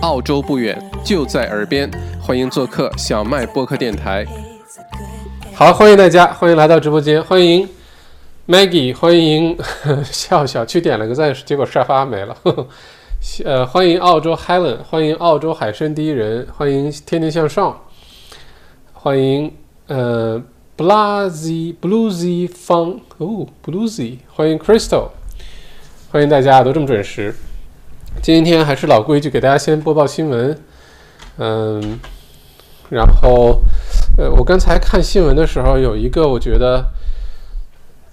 澳洲不远，就在耳边，欢迎做客小麦播客电台。好，欢迎大家，欢迎来到直播间，欢迎 Maggie，欢迎 笑笑去点了个赞，结果沙发没了。呵 呵呃，欢迎澳洲 Helen，欢迎澳洲海参第一人，欢迎天天向上，欢迎呃 Blazy Bluesy 方哦 Bluesy，欢迎 Crystal，欢迎大家都这么准时。今天还是老规矩，给大家先播报新闻。嗯，然后呃，我刚才看新闻的时候，有一个我觉得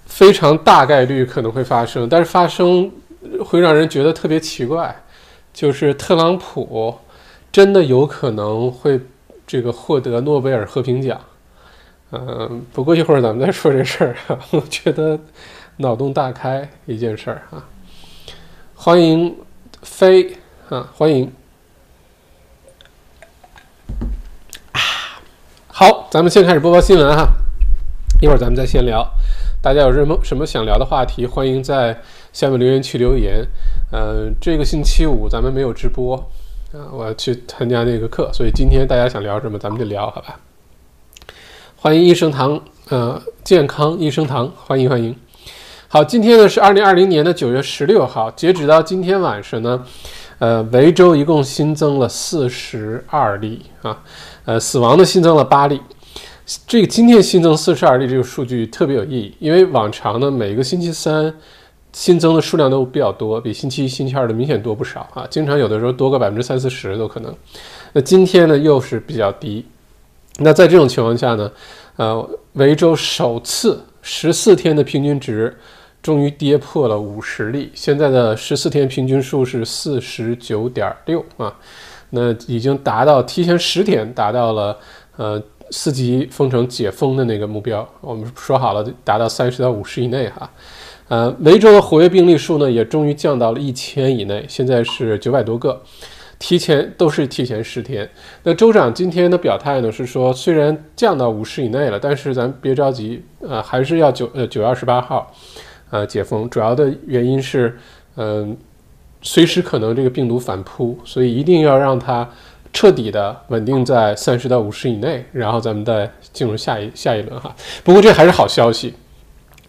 非常大概率可能会发生，但是发生。会让人觉得特别奇怪，就是特朗普真的有可能会这个获得诺贝尔和平奖。嗯，不过一会儿咱们再说这事儿。我觉得脑洞大开一件事儿啊。欢迎飞啊，欢迎啊。好，咱们先开始播报新闻哈，一会儿咱们再闲聊。大家有什么什么想聊的话题，欢迎在。下面留言区留言，嗯，这个星期五咱们没有直播啊，我要去参加那个课，所以今天大家想聊什么，咱们就聊，好吧？欢迎益生堂，呃，健康益生堂，欢迎欢迎。好，今天呢是二零二零年的九月十六号，截止到今天晚上呢，呃，维州一共新增了四十二例啊，呃，死亡的新增了八例。这个今天新增四十二例这个数据特别有意义，因为往常呢每个星期三。新增的数量都比较多，比星期一、星期二的明显多不少啊！经常有的时候多个百分之三四十都可能。那今天呢又是比较低。那在这种情况下呢，呃，维州首次十四天的平均值终于跌破了五十例，现在的十四天平均数是四十九点六啊，那已经达到提前十天达到了呃四级封城解封的那个目标。我们说好了达到三十到五十以内哈。呃，维州的活跃病例数呢，也终于降到了一千以内，现在是九百多个，提前都是提前十天。那州长今天的表态呢，是说虽然降到五十以内了，但是咱别着急，呃，还是要九呃九月二十八号，呃解封。主要的原因是，嗯，随时可能这个病毒反扑，所以一定要让它彻底的稳定在三十到五十以内，然后咱们再进入下一下一轮哈。不过这还是好消息。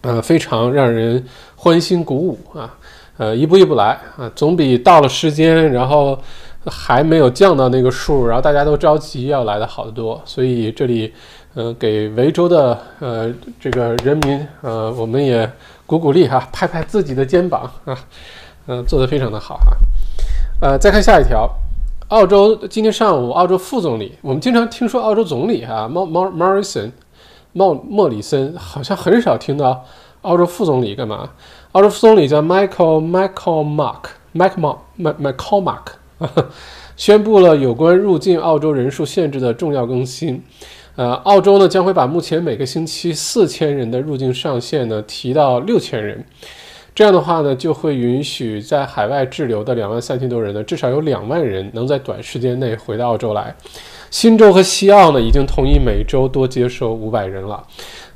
呃，非常让人欢欣鼓舞啊！呃，一步一步来啊，总比到了时间，然后还没有降到那个数，然后大家都着急要来的好得多。所以这里，呃，给维州的呃这个人民，呃，我们也鼓鼓励哈，拍拍自己的肩膀 啊，嗯，做得非常的好哈。呃，再看下一条，澳洲今天上午，澳洲副总理，我们经常听说澳洲总理哈，毛毛 Morrison。莫莫里森好像很少听到澳洲副总理干嘛？澳洲副总理叫 Michael Michael Mark Michael Mark Michael Mark 宣布了有关入境澳洲人数限制的重要更新。呃，澳洲呢将会把目前每个星期四千人的入境上限呢提到六千人。这样的话呢，就会允许在海外滞留的两万三千多人呢，至少有两万人能在短时间内回到澳洲来。新州和西澳呢，已经同意每周多接收五百人了，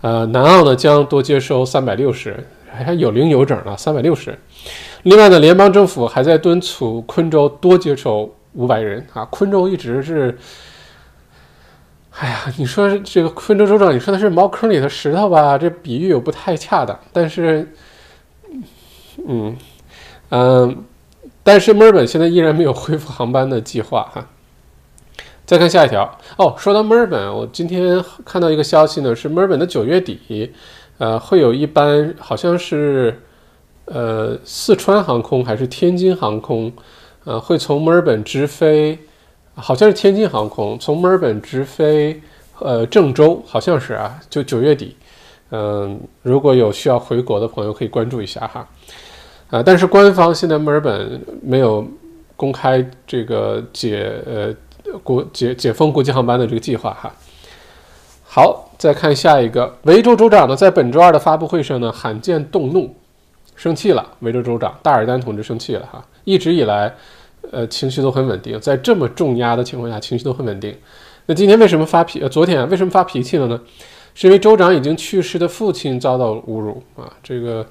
呃，南澳呢将多接收三百六十人，还有零有整呢，三百六十人。另外呢，联邦政府还在敦促昆州多接收五百人啊。昆州一直是，哎呀，你说这个昆州州长，你说的是茅坑里的石头吧？这比喻又不太恰当，但是，嗯嗯，但是墨尔本现在依然没有恢复航班的计划哈。再看下一条哦，说到墨尔本，我今天看到一个消息呢，是墨尔本的九月底，呃，会有一班好像是呃四川航空还是天津航空，呃，会从墨尔本直飞，好像是天津航空从墨尔本直飞呃郑州，好像是啊，就九月底，嗯，如果有需要回国的朋友可以关注一下哈，啊，但是官方现在墨尔本没有公开这个解呃。国解解封国际航班的这个计划哈，好，再看下一个，维州州长呢，在本周二的发布会上呢，罕见动怒，生气了。维州州长大尔丹同志生气了哈，一直以来，呃，情绪都很稳定，在这么重压的情况下，情绪都很稳定。那今天为什么发脾？呃，昨天为什么发脾气了呢？是因为州长已经去世的父亲遭到侮辱啊。这个，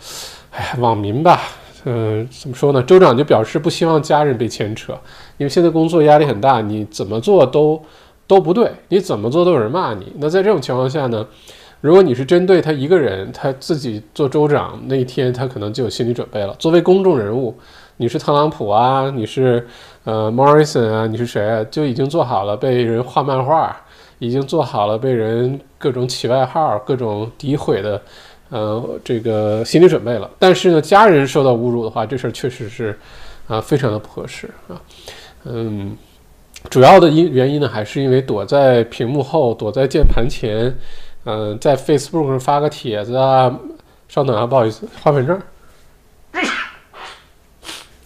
哎呀，网民吧，嗯，怎么说呢？州长就表示不希望家人被牵扯，因为现在工作压力很大，你怎么做都都不对，你怎么做都有人骂你。那在这种情况下呢，如果你是针对他一个人，他自己做州长那一天，他可能就有心理准备了。作为公众人物，你是特朗普啊，你是呃 Morrison 啊，你是谁啊，就已经做好了被人画漫画，已经做好了被人各种起外号、各种诋毁的。呃，这个心理准备了，但是呢，家人受到侮辱的话，这事儿确实是，啊，非常的不合适啊。嗯，主要的因原因呢，还是因为躲在屏幕后，躲在键盘前，嗯，在 Facebook 上发个帖子啊。稍等啊，不好意思，花粉症。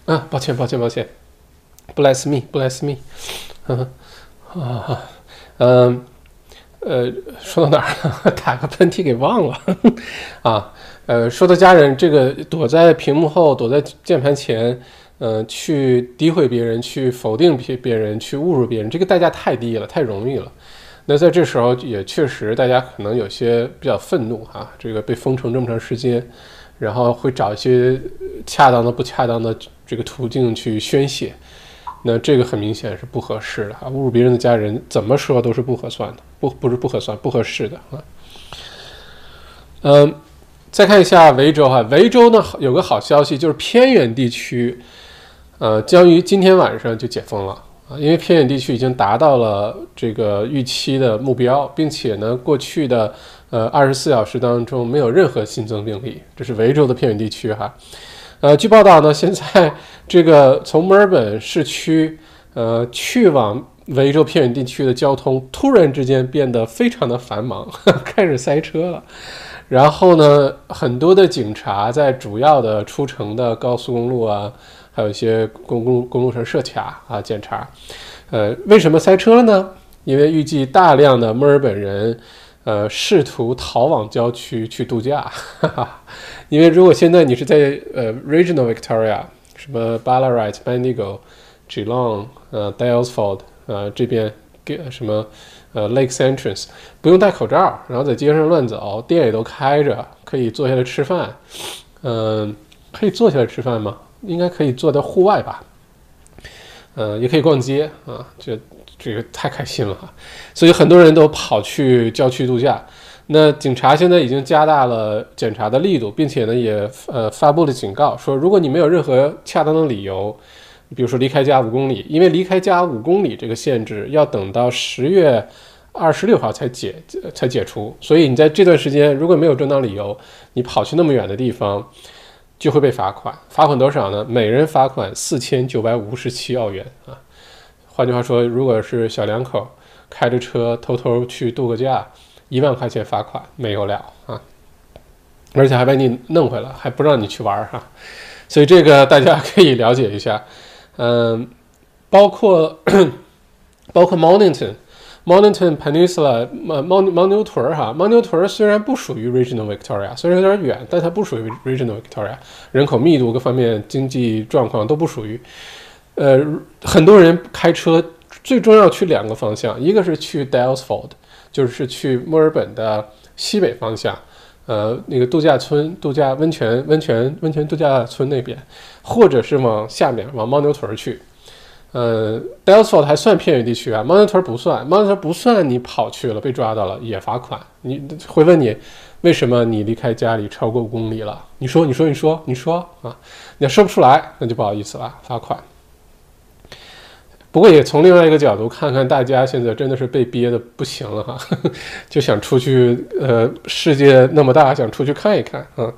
啊，抱歉，抱歉，抱歉。Bless me，bless me。啊，嗯。呃，说到哪儿了？打个喷嚏给忘了啊。呃，说到家人，这个躲在屏幕后，躲在键盘前，嗯，去诋毁别人，去否定别别人，去侮辱别人，这个代价太低了，太容易了。那在这时候，也确实大家可能有些比较愤怒哈，这个被封城这么长时间，然后会找一些恰当的、不恰当的这个途径去宣泄。那这个很明显是不合适的啊！侮辱别人的家人，怎么说都是不合算的，不不是不合算，不合适的啊。嗯，再看一下维州哈，维州呢有个好消息，就是偏远地区，呃，将于今天晚上就解封了啊，因为偏远地区已经达到了这个预期的目标，并且呢，过去的呃二十四小时当中没有任何新增病例，这是维州的偏远地区哈。呃，据报道呢，现在这个从墨尔本市区，呃，去往维州偏远地区的交通突然之间变得非常的繁忙，开始塞车了。然后呢，很多的警察在主要的出城的高速公路啊，还有一些公共公路上设卡啊检查。呃，为什么塞车了呢？因为预计大量的墨尔本人。呃，试图逃往郊区去度假，哈哈，因为如果现在你是在呃 Regional Victoria，什么 Ballarat、Bendigo、Geelong、呃 Dalesford 呃这边给什么呃 Lakes Entrance，不用戴口罩，然后在街上乱走，店也都开着，可以坐下来吃饭，嗯，可以坐下来吃饭吗？应该可以坐在户外吧，嗯，也可以逛街啊，这。这个太开心了，所以很多人都跑去郊区度假。那警察现在已经加大了检查的力度，并且呢也呃发布了警告，说如果你没有任何恰当的理由，比如说离开家五公里，因为离开家五公里这个限制要等到十月二十六号才解才解除，所以你在这段时间如果没有正当理由，你跑去那么远的地方，就会被罚款。罚款多少呢？每人罚款四千九百五十七澳元啊。换句话说，如果是小两口开着车偷偷去度个假，一万块钱罚款没有了啊，而且还把你弄回来，还不让你去玩儿哈。所以这个大家可以了解一下。嗯，包括 包括 Mornington、Mornington Peninsula、牦牦牦牛屯儿哈，牦牛屯儿虽然不属于 Regional Victoria，虽然有点远，但它不属于 Regional Victoria，人口密度各方面、经济状况都不属于。呃，很多人开车最重要去两个方向，一个是去 Dalesford，就是去墨尔本的西北方向，呃，那个度假村、度假温泉、温泉、温泉度假村那边，或者是往下面往牦牛屯去。呃，Dalesford 还算偏远地区啊，牦牛屯不算，牦牛屯不算，你跑去了被抓到了也罚款。你会问你为什么你离开家里超过五公里了？你说，你说，你说，你说啊，你要说不出来，那就不好意思了，罚款。不过也从另外一个角度看看，大家现在真的是被憋的不行了哈，就想出去，呃，世界那么大，想出去看一看啊。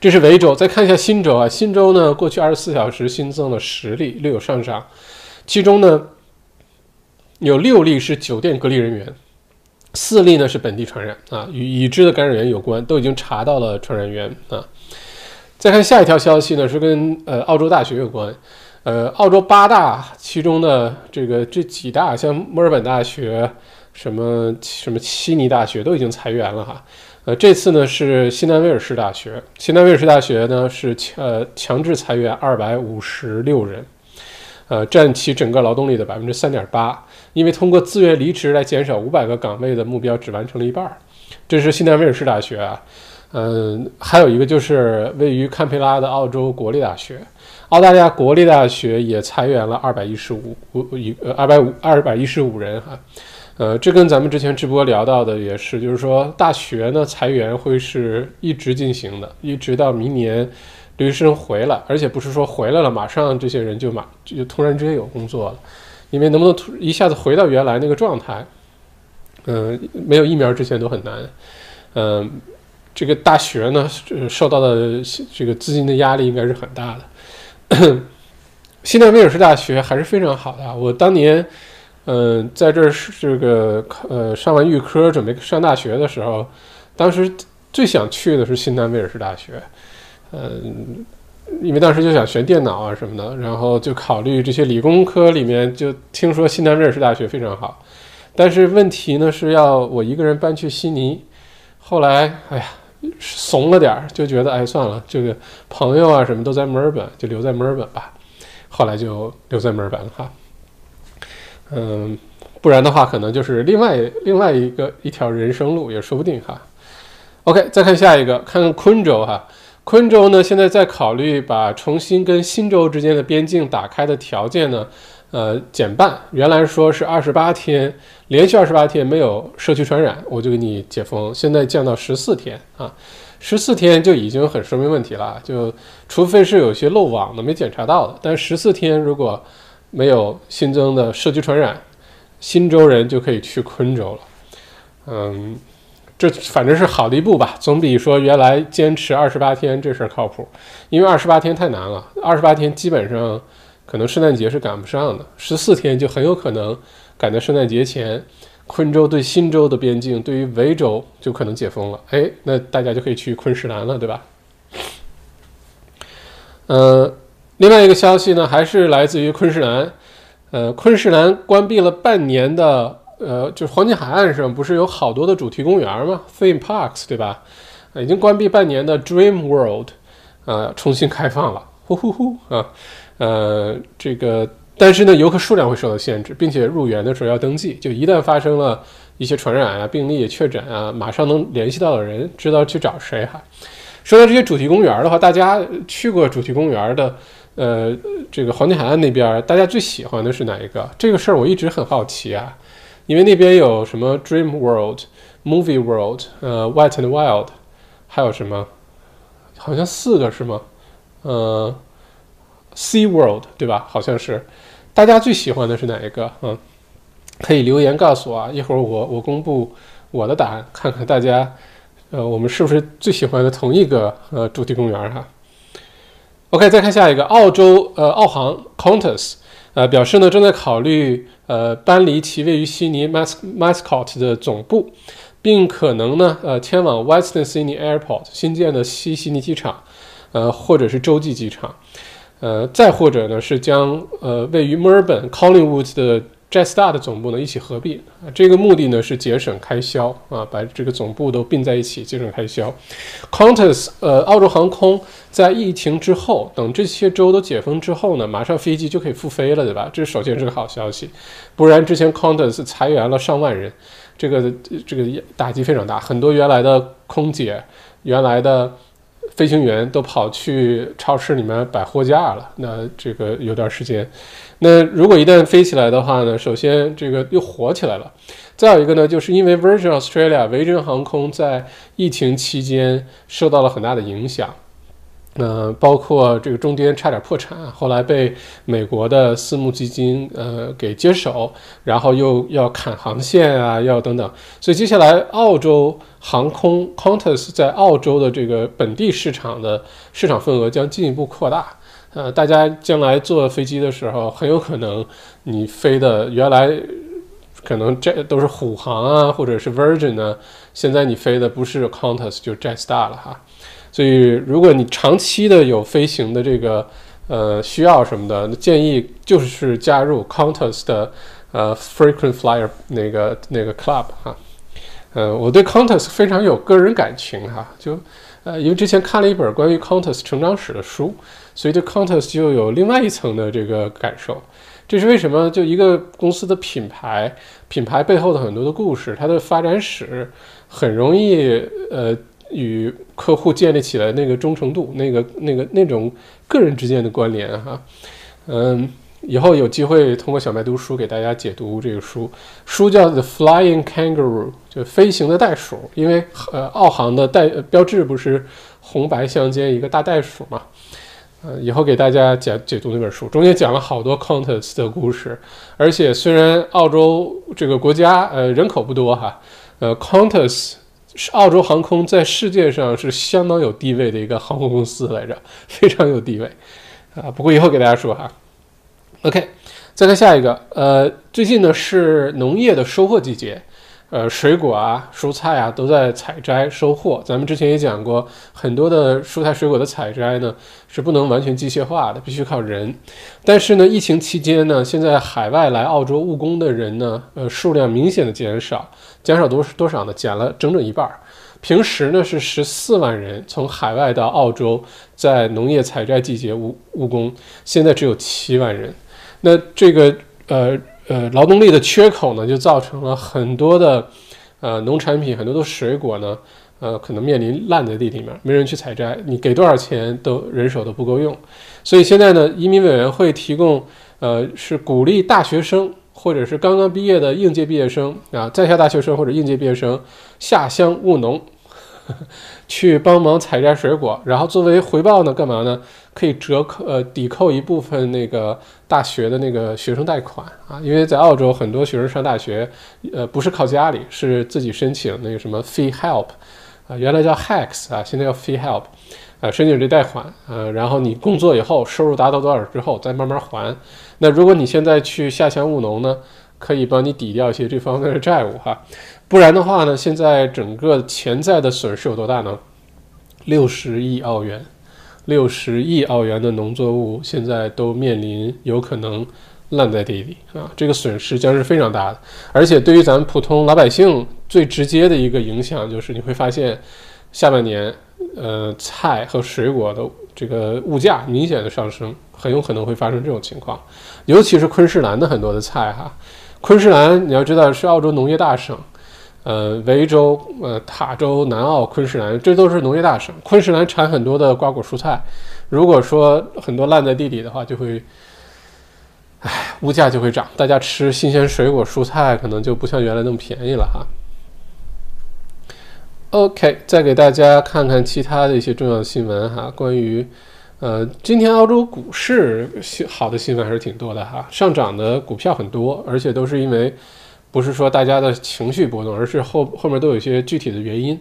这是维州，再看一下新州啊，新州呢，过去二十四小时新增了十例，略有上涨，其中呢有六例是酒店隔离人员，四例呢是本地传染啊，与已知的感染源有关，都已经查到了传染源啊。再看下一条消息呢，是跟呃澳洲大学有关。呃，澳洲八大其中的这个这几大，像墨尔本大学、什么什么悉尼大学都已经裁员了哈。呃，这次呢是新南威尔士大学，新南威尔士大学呢是呃强制裁员二百五十六人，呃，占其整个劳动力的百分之三点八，因为通过自愿离职来减少五百个岗位的目标只完成了一半儿。这是新南威尔士大学啊。嗯，还有一个就是位于堪培拉的澳洲国立大学，澳大利亚国立大学也裁员了二百一十五一呃二百五二百一十五人哈。呃，这跟咱们之前直播聊到的也是，就是说大学呢裁员会是一直进行的，一直到明年留学生回来，而且不是说回来了马上这些人就马就突然之间有工作了，因为能不能突一下子回到原来那个状态，嗯，没有疫苗之前都很难。嗯，这个大学呢受到的这个资金的压力应该是很大的。西南威尔士大学还是非常好的，我当年。嗯，在这是这个呃上完预科准备上大学的时候，当时最想去的是新南威尔士大学，嗯，因为当时就想学电脑啊什么的，然后就考虑这些理工科里面，就听说新南威尔士大学非常好，但是问题呢是要我一个人搬去悉尼，后来哎呀怂了点儿，就觉得哎算了，这个朋友啊什么都在墨尔本，就留在墨尔本吧，后来就留在墨尔本了哈。嗯，不然的话，可能就是另外另外一个一条人生路也说不定哈。OK，再看下一个，看昆州哈。昆州呢，现在在考虑把重新跟新州之间的边境打开的条件呢，呃，减半。原来说是二十八天，连续二十八天没有社区传染，我就给你解封。现在降到十四天啊，十四天就已经很说明问题了。就除非是有些漏网的没检查到的，但十四天如果。没有新增的社区传染，新州人就可以去昆州了。嗯，这反正是好的一步吧，总比说原来坚持二十八天这事儿靠谱。因为二十八天太难了，二十八天基本上可能圣诞节是赶不上的，十四天就很有可能赶在圣诞节前，昆州对新州的边境对于维州就可能解封了。哎，那大家就可以去昆士兰了，对吧？嗯。另外一个消息呢，还是来自于昆士兰，呃，昆士兰关闭了半年的，呃，就是黄金海岸上不是有好多的主题公园吗？Theme Parks，对吧？已经关闭半年的 Dream World，啊，重新开放了，呼呼呼啊，呃，这个，但是呢，游客数量会受到限制，并且入园的时候要登记，就一旦发生了一些传染啊、病例确诊啊，马上能联系到的人知道去找谁哈。说到这些主题公园的话，大家去过主题公园的。呃，这个黄金海岸那边，大家最喜欢的是哪一个？这个事儿我一直很好奇啊，因为那边有什么 Dream World、Movie World、呃 Wet and Wild，还有什么？好像四个是吗？呃，Sea World 对吧？好像是。大家最喜欢的是哪一个？嗯，可以留言告诉我啊，一会儿我我公布我的答案，看看大家，呃，我们是不是最喜欢的同一个呃主题公园哈？OK，再看下一个，澳洲呃澳航 Qantas，呃表示呢正在考虑呃搬离其位于悉尼 Mas Mascot 的总部，并可能呢呃迁往 Western Sydney Airport 新建的西悉尼机场，呃或者是洲际机场，呃再或者呢是将呃位于墨尔本 Collingwood 的 Jetstar 的总部呢一起合并，这个目的呢是节省开销啊，把这个总部都并在一起，节省开销。Qantas，呃，澳洲航空在疫情之后，等这些州都解封之后呢，马上飞机就可以复飞了，对吧？这首先是个好消息，不然之前 Qantas 裁员了上万人，这个这个打击非常大，很多原来的空姐、原来的飞行员都跑去超市里面摆货架了，那这个有段时间。那如果一旦飞起来的话呢？首先这个又火起来了，再有一个呢，就是因为 Virgin Australia 维珍航空在疫情期间受到了很大的影响，呃，包括这个中间差点破产，后来被美国的私募基金呃给接手，然后又要砍航线啊，要等等，所以接下来澳洲航空 Qantas 在澳洲的这个本地市场的市场份额将进一步扩大。呃，大家将来坐飞机的时候，很有可能你飞的原来可能这都是虎航啊，或者是 Virgin 呢，现在你飞的不是 Qantas 就 Jetstar 了哈。所以，如果你长期的有飞行的这个呃需要什么的，建议就是加入 c o n t e s 的呃 Frequent Flyer 那个那个 Club 哈。呃，我对 c o n t e s 非常有个人感情哈，就呃因为之前看了一本关于 c o n t e s 成长史的书。所以对 c o n t e s 就有另外一层的这个感受，这是为什么？就一个公司的品牌，品牌背后的很多的故事，它的发展史很容易呃与客户建立起来那个忠诚度，那个那个那种个人之间的关联哈，嗯，以后有机会通过小麦读书给大家解读这个书，书叫《The Flying Kangaroo》，就飞行的袋鼠，因为呃，澳航的代标志不是红白相间一个大袋鼠嘛，呃，以后给大家讲解读那本书，中间讲了好多 Qantas 的故事，而且虽然澳洲这个国家呃人口不多哈，呃，Qantas。是澳洲航空在世界上是相当有地位的一个航空公司来着，非常有地位啊。不过以后给大家说哈。OK，再看下一个，呃，最近呢是农业的收获季节。呃，水果啊、蔬菜啊都在采摘收获。咱们之前也讲过，很多的蔬菜水果的采摘呢是不能完全机械化的，必须靠人。但是呢，疫情期间呢，现在海外来澳洲务工的人呢，呃，数量明显的减少，减少多多少呢？减了整整一半。平时呢是十四万人从海外到澳洲，在农业采摘季节务务工，现在只有七万人。那这个呃。呃，劳动力的缺口呢，就造成了很多的，呃，农产品很多的水果呢，呃，可能面临烂在地里面，没人去采摘，你给多少钱都人手都不够用，所以现在呢，移民委员会提供，呃，是鼓励大学生或者是刚刚毕业的应届毕业生啊，在校大学生或者应届毕业生下乡务农。去帮忙采摘水果，然后作为回报呢，干嘛呢？可以折扣呃抵扣一部分那个大学的那个学生贷款啊，因为在澳洲很多学生上大学，呃不是靠家里，是自己申请那个什么 fee help 啊，原来叫 HEX 啊，现在叫 fee help 啊，申请这贷款啊，然后你工作以后收入达到多少之后再慢慢还。那如果你现在去下乡务农呢，可以帮你抵掉一些这方面的债务哈。不然的话呢？现在整个潜在的损失有多大呢？六十亿澳元，六十亿澳元的农作物现在都面临有可能烂在地里啊！这个损失将是非常大的。而且对于咱们普通老百姓最直接的一个影响，就是你会发现下半年，呃，菜和水果的这个物价明显的上升，很有可能会发生这种情况。尤其是昆士兰的很多的菜哈，昆士兰你要知道是澳洲农业大省。呃，维州、呃，塔州、南澳、昆士兰，这都是农业大省。昆士兰产很多的瓜果蔬菜，如果说很多烂在地里的话，就会，唉，物价就会涨。大家吃新鲜水果蔬菜，可能就不像原来那么便宜了哈。OK，再给大家看看其他的一些重要新闻哈。关于，呃，今天澳洲股市好的新闻还是挺多的哈，上涨的股票很多，而且都是因为。不是说大家的情绪波动，而是后后面都有一些具体的原因，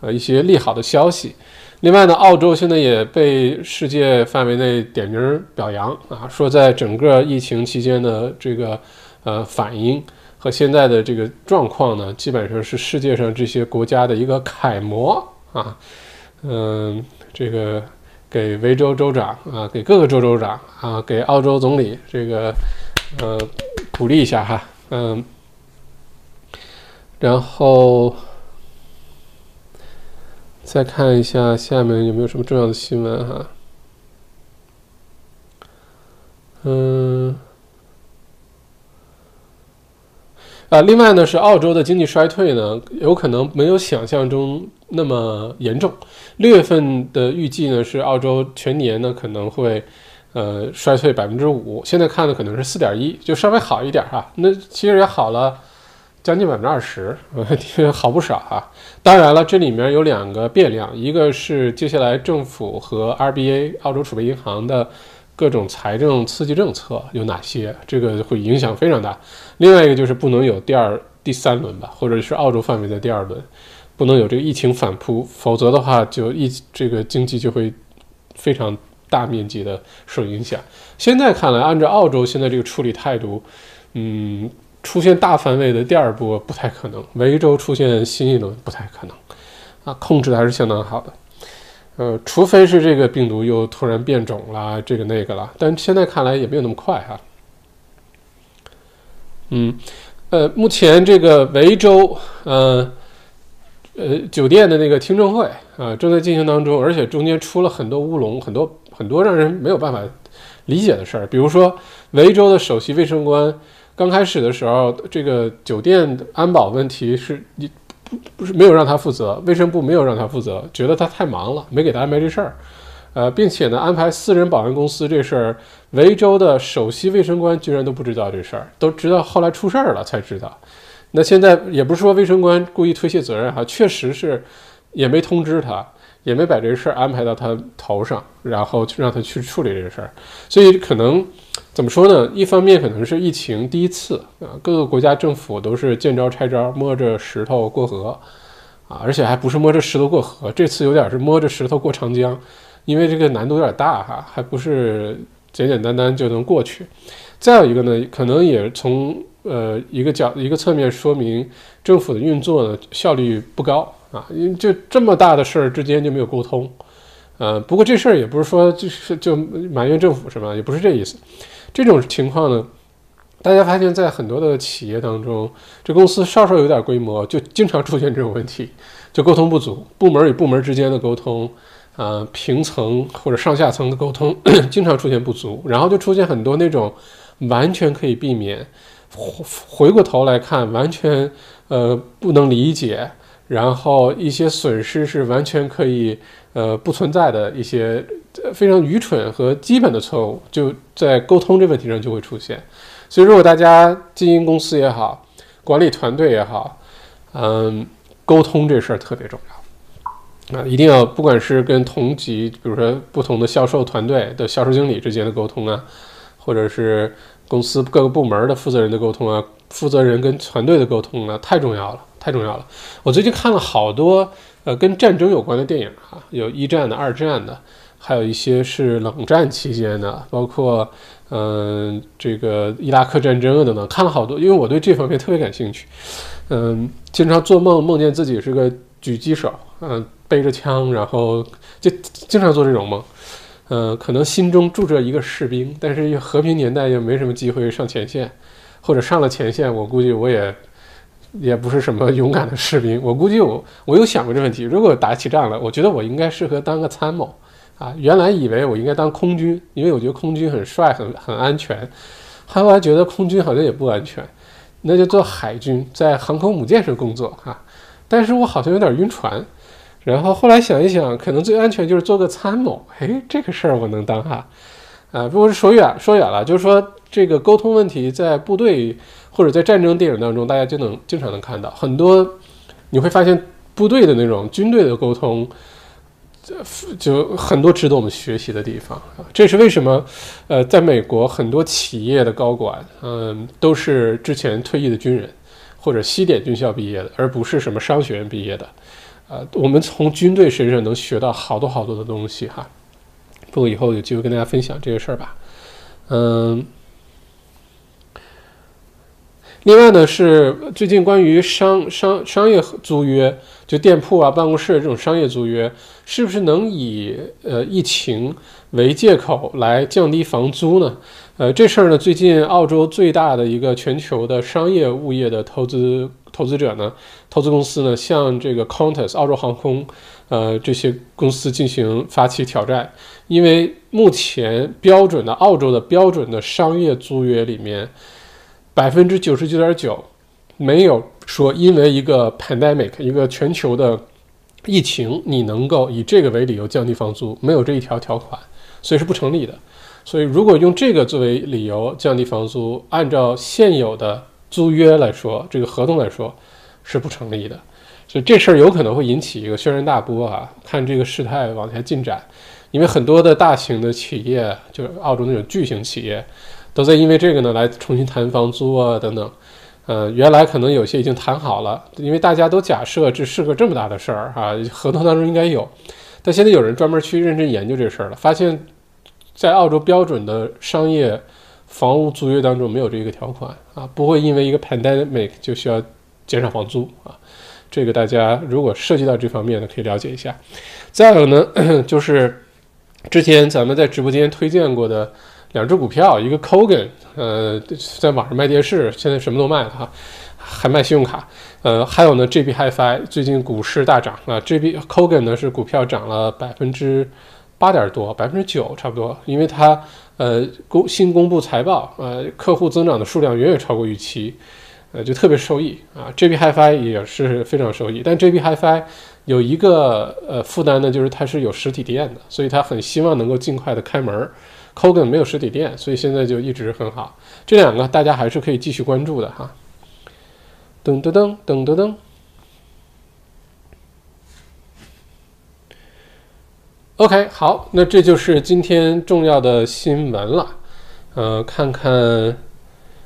呃，一些利好的消息。另外呢，澳洲现在也被世界范围内点名表扬啊，说在整个疫情期间的这个呃反应和现在的这个状况呢，基本上是世界上这些国家的一个楷模啊。嗯，这个给维州州长啊，给各个州州长啊，给澳洲总理这个呃鼓励一下哈，嗯。然后再看一下下面有没有什么重要的新闻哈。嗯，啊，另外呢是澳洲的经济衰退呢，有可能没有想象中那么严重。六月份的预计呢是澳洲全年呢可能会呃衰退百分之五，现在看的可能是四点一，就稍微好一点哈。那其实也好了。将近百分之二十，好不少啊！当然了，这里面有两个变量，一个是接下来政府和 RBA 澳洲储备银行的各种财政刺激政策有哪些，这个会影响非常大。另外一个就是不能有第二、第三轮吧，或者是澳洲范围的第二轮，不能有这个疫情反扑，否则的话，就疫这个经济就会非常大面积的受影响。现在看来，按照澳洲现在这个处理态度，嗯。出现大范围的第二波不太可能，维州出现新一轮不太可能，啊，控制的还是相当好的，呃，除非是这个病毒又突然变种了，这个那个了，但现在看来也没有那么快哈。嗯，呃，目前这个维州，呃，呃，酒店的那个听证会啊正在进行当中，而且中间出了很多乌龙，很多很多让人没有办法理解的事儿，比如说维州的首席卫生官。刚开始的时候，这个酒店安保问题是你不不是没有让他负责，卫生部没有让他负责，觉得他太忙了，没给他安排这事儿。呃，并且呢，安排私人保安公司这事儿，维州的首席卫生官居然都不知道这事儿，都知道后来出事儿了才知道。那现在也不是说卫生官故意推卸责任哈，确实是也没通知他，也没把这事儿安排到他头上，然后让他去处理这事儿。所以可能怎么说呢？一方面可能是疫情第一次啊，各个国家政府都是见招拆招，摸着石头过河啊，而且还不是摸着石头过河，这次有点是摸着石头过长江。因为这个难度有点大哈，还不是简简单单就能过去。再有一个呢，可能也从呃一个角一个侧面说明政府的运作呢效率不高啊，因为就这么大的事儿之间就没有沟通。呃，不过这事儿也不是说就是就埋怨政府是吧？也不是这意思。这种情况呢，大家发现，在很多的企业当中，这公司稍稍有点规模，就经常出现这种问题，就沟通不足，部门与部门之间的沟通。呃，平层或者上下层的沟通 经常出现不足，然后就出现很多那种完全可以避免，回回过头来看完全呃不能理解，然后一些损失是完全可以呃不存在的一些非常愚蠢和基本的错误，就在沟通这问题上就会出现。所以，如果大家经营公司也好，管理团队也好，嗯，沟通这事儿特别重要。啊，一定要不管是跟同级，比如说不同的销售团队的销售经理之间的沟通啊，或者是公司各个部门的负责人的沟通啊，负责人跟团队的沟通啊，太重要了，太重要了。我最近看了好多呃跟战争有关的电影啊，有一战的、二战的，还有一些是冷战期间的，包括嗯这个伊拉克战争等等，看了好多，因为我对这方面特别感兴趣。嗯，经常做梦梦见自己是个狙击手，嗯。背着枪，然后就经常做这种梦，嗯，可能心中住着一个士兵，但是和平年代又没什么机会上前线，或者上了前线，我估计我也也不是什么勇敢的士兵。我估计我我有想过这问题，如果打起仗来，我觉得我应该适合当个参谋啊。原来以为我应该当空军，因为我觉得空军很帅，很很安全。后来觉得空军好像也不安全，那就做海军，在航空母舰上工作哈。但是我好像有点晕船。然后后来想一想，可能最安全就是做个参谋。哎，这个事儿我能当哈，啊，不过是说远说远了，就是说这个沟通问题在部队或者在战争电影当中，大家就能经常能看到很多。你会发现部队的那种军队的沟通，就很多值得我们学习的地方。这是为什么？呃，在美国很多企业的高管，嗯，都是之前退役的军人或者西点军校毕业的，而不是什么商学院毕业的。呃，我们从军队身上能学到好多好多的东西哈。不过以后有机会跟大家分享这个事儿吧。嗯，另外呢是最近关于商商商业租约，就店铺啊、办公室这种商业租约，是不是能以呃疫情为借口来降低房租呢？呃，这事儿呢，最近澳洲最大的一个全球的商业物业的投资。投资者呢，投资公司呢，向这个 Qantas 澳洲航空，呃，这些公司进行发起挑战，因为目前标准的澳洲的标准的商业租约里面，百分之九十九点九没有说因为一个 pandemic 一个全球的疫情，你能够以这个为理由降低房租，没有这一条条款，所以是不成立的。所以如果用这个作为理由降低房租，按照现有的。租约来说，这个合同来说是不成立的，所以这事儿有可能会引起一个轩然大波啊！看这个事态往下进展，因为很多的大型的企业，就是澳洲那种巨型企业，都在因为这个呢来重新谈房租啊等等。呃，原来可能有些已经谈好了，因为大家都假设这是个这么大的事儿啊，合同当中应该有，但现在有人专门去认真研究这事儿了，发现，在澳洲标准的商业。房屋租约当中没有这个条款啊，不会因为一个 pandemic 就需要减少房租啊。这个大家如果涉及到这方面的，可以了解一下。再有呢，就是之前咱们在直播间推荐过的两只股票，一个 Kogan，呃，在网上卖电视，现在什么都卖了哈，还卖信用卡。呃，还有呢，JB Hi-Fi 最近股市大涨啊，JB Kogan 呢是股票涨了百分之八点多，百分之九差不多，因为它。呃，公新公布财报，呃，客户增长的数量远远超过预期，呃，就特别受益啊。JB Hi-Fi 也是非常受益，但 JB Hi-Fi 有一个呃负担呢，就是它是有实体店的，所以它很希望能够尽快的开门。Kogan 没有实体店，所以现在就一直很好。这两个大家还是可以继续关注的哈。噔噔噔噔噔噔。OK，好，那这就是今天重要的新闻了。呃，看看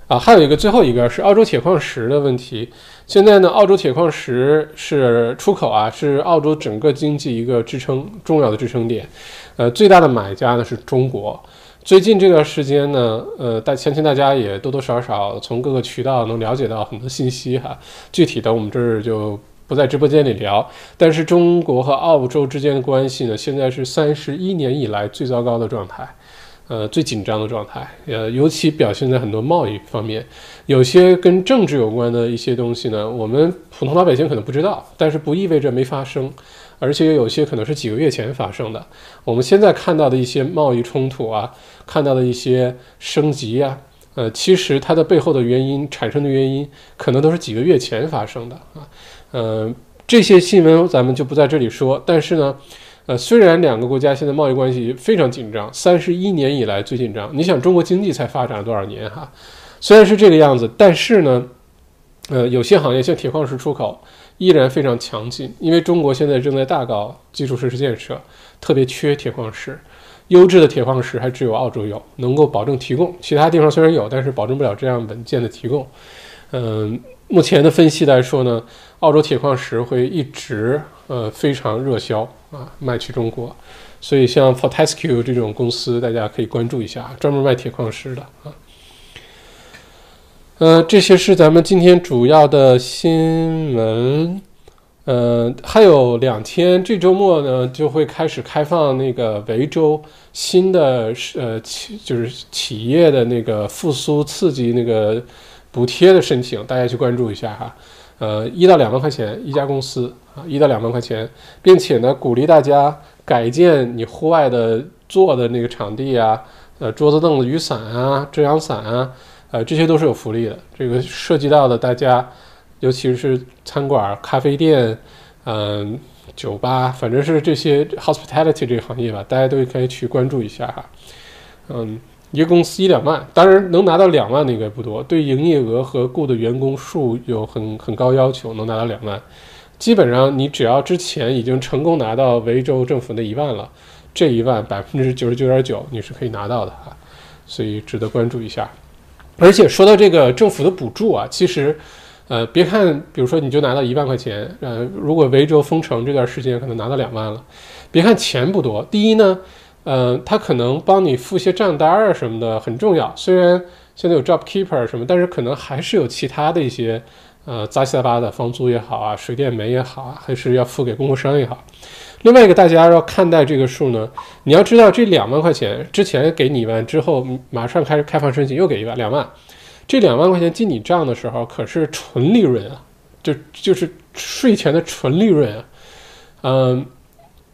啊，还有一个最后一个是澳洲铁矿石的问题。现在呢，澳洲铁矿石是出口啊，是澳洲整个经济一个支撑重要的支撑点。呃，最大的买家呢是中国。最近这段时间呢，呃，大相信大家也多多少少从各个渠道能了解到很多信息哈。具体的我们这儿就。不在直播间里聊，但是中国和澳洲之间的关系呢，现在是三十一年以来最糟糕的状态，呃，最紧张的状态，呃，尤其表现在很多贸易方面，有些跟政治有关的一些东西呢，我们普通老百姓可能不知道，但是不意味着没发生，而且有些可能是几个月前发生的。我们现在看到的一些贸易冲突啊，看到的一些升级啊，呃，其实它的背后的原因产生的原因，可能都是几个月前发生的啊。呃，这些新闻咱们就不在这里说。但是呢，呃，虽然两个国家现在贸易关系非常紧张，三十一年以来最紧张。你想，中国经济才发展了多少年哈？虽然是这个样子，但是呢，呃，有些行业像铁矿石出口依然非常强劲，因为中国现在正在大搞基础设施建设，特别缺铁矿石，优质的铁矿石还只有澳洲有，能够保证提供。其他地方虽然有，但是保证不了这样稳健的提供。嗯。目前的分析来说呢，澳洲铁矿石会一直呃非常热销啊，卖去中国，所以像 Fortescue 这种公司，大家可以关注一下，专门卖铁矿石的啊。呃，这些是咱们今天主要的新闻，呃，还有两天，这周末呢就会开始开放那个维州新的呃企就是企业的那个复苏刺激那个。补贴的申请，大家去关注一下哈，呃，一到两万块钱一家公司啊，一到两万块钱，并且呢，鼓励大家改建你户外的坐的那个场地啊，呃，桌子凳子、雨伞啊、遮阳伞啊，呃，这些都是有福利的。这个涉及到的大家，尤其是餐馆、咖啡店，嗯，酒吧，反正是这些 hospitality 这个行业吧，大家都可以去关注一下哈，嗯。一个公司一两万，当然能拿到两万的应该不多。对营业额和雇的员工数有很很高要求，能拿到两万。基本上你只要之前已经成功拿到维州政府那一万了，这一万百分之九十九点九你是可以拿到的啊，所以值得关注一下。而且说到这个政府的补助啊，其实，呃，别看比如说你就拿到一万块钱，呃，如果维州封城这段时间可能拿到两万了，别看钱不多，第一呢。呃，他可能帮你付些账单啊什么的很重要。虽然现在有 Job Keeper 什么，但是可能还是有其他的一些呃杂七杂八的房租也好啊，水电煤也好啊，还是要付给供货商也好。另外一个，大家要看待这个数呢，你要知道这两万块钱之前给你一万，之后马上开始开放申请又给一万两万，这两万块钱进你账的时候可是纯利润啊，就就是税前的纯利润啊，嗯。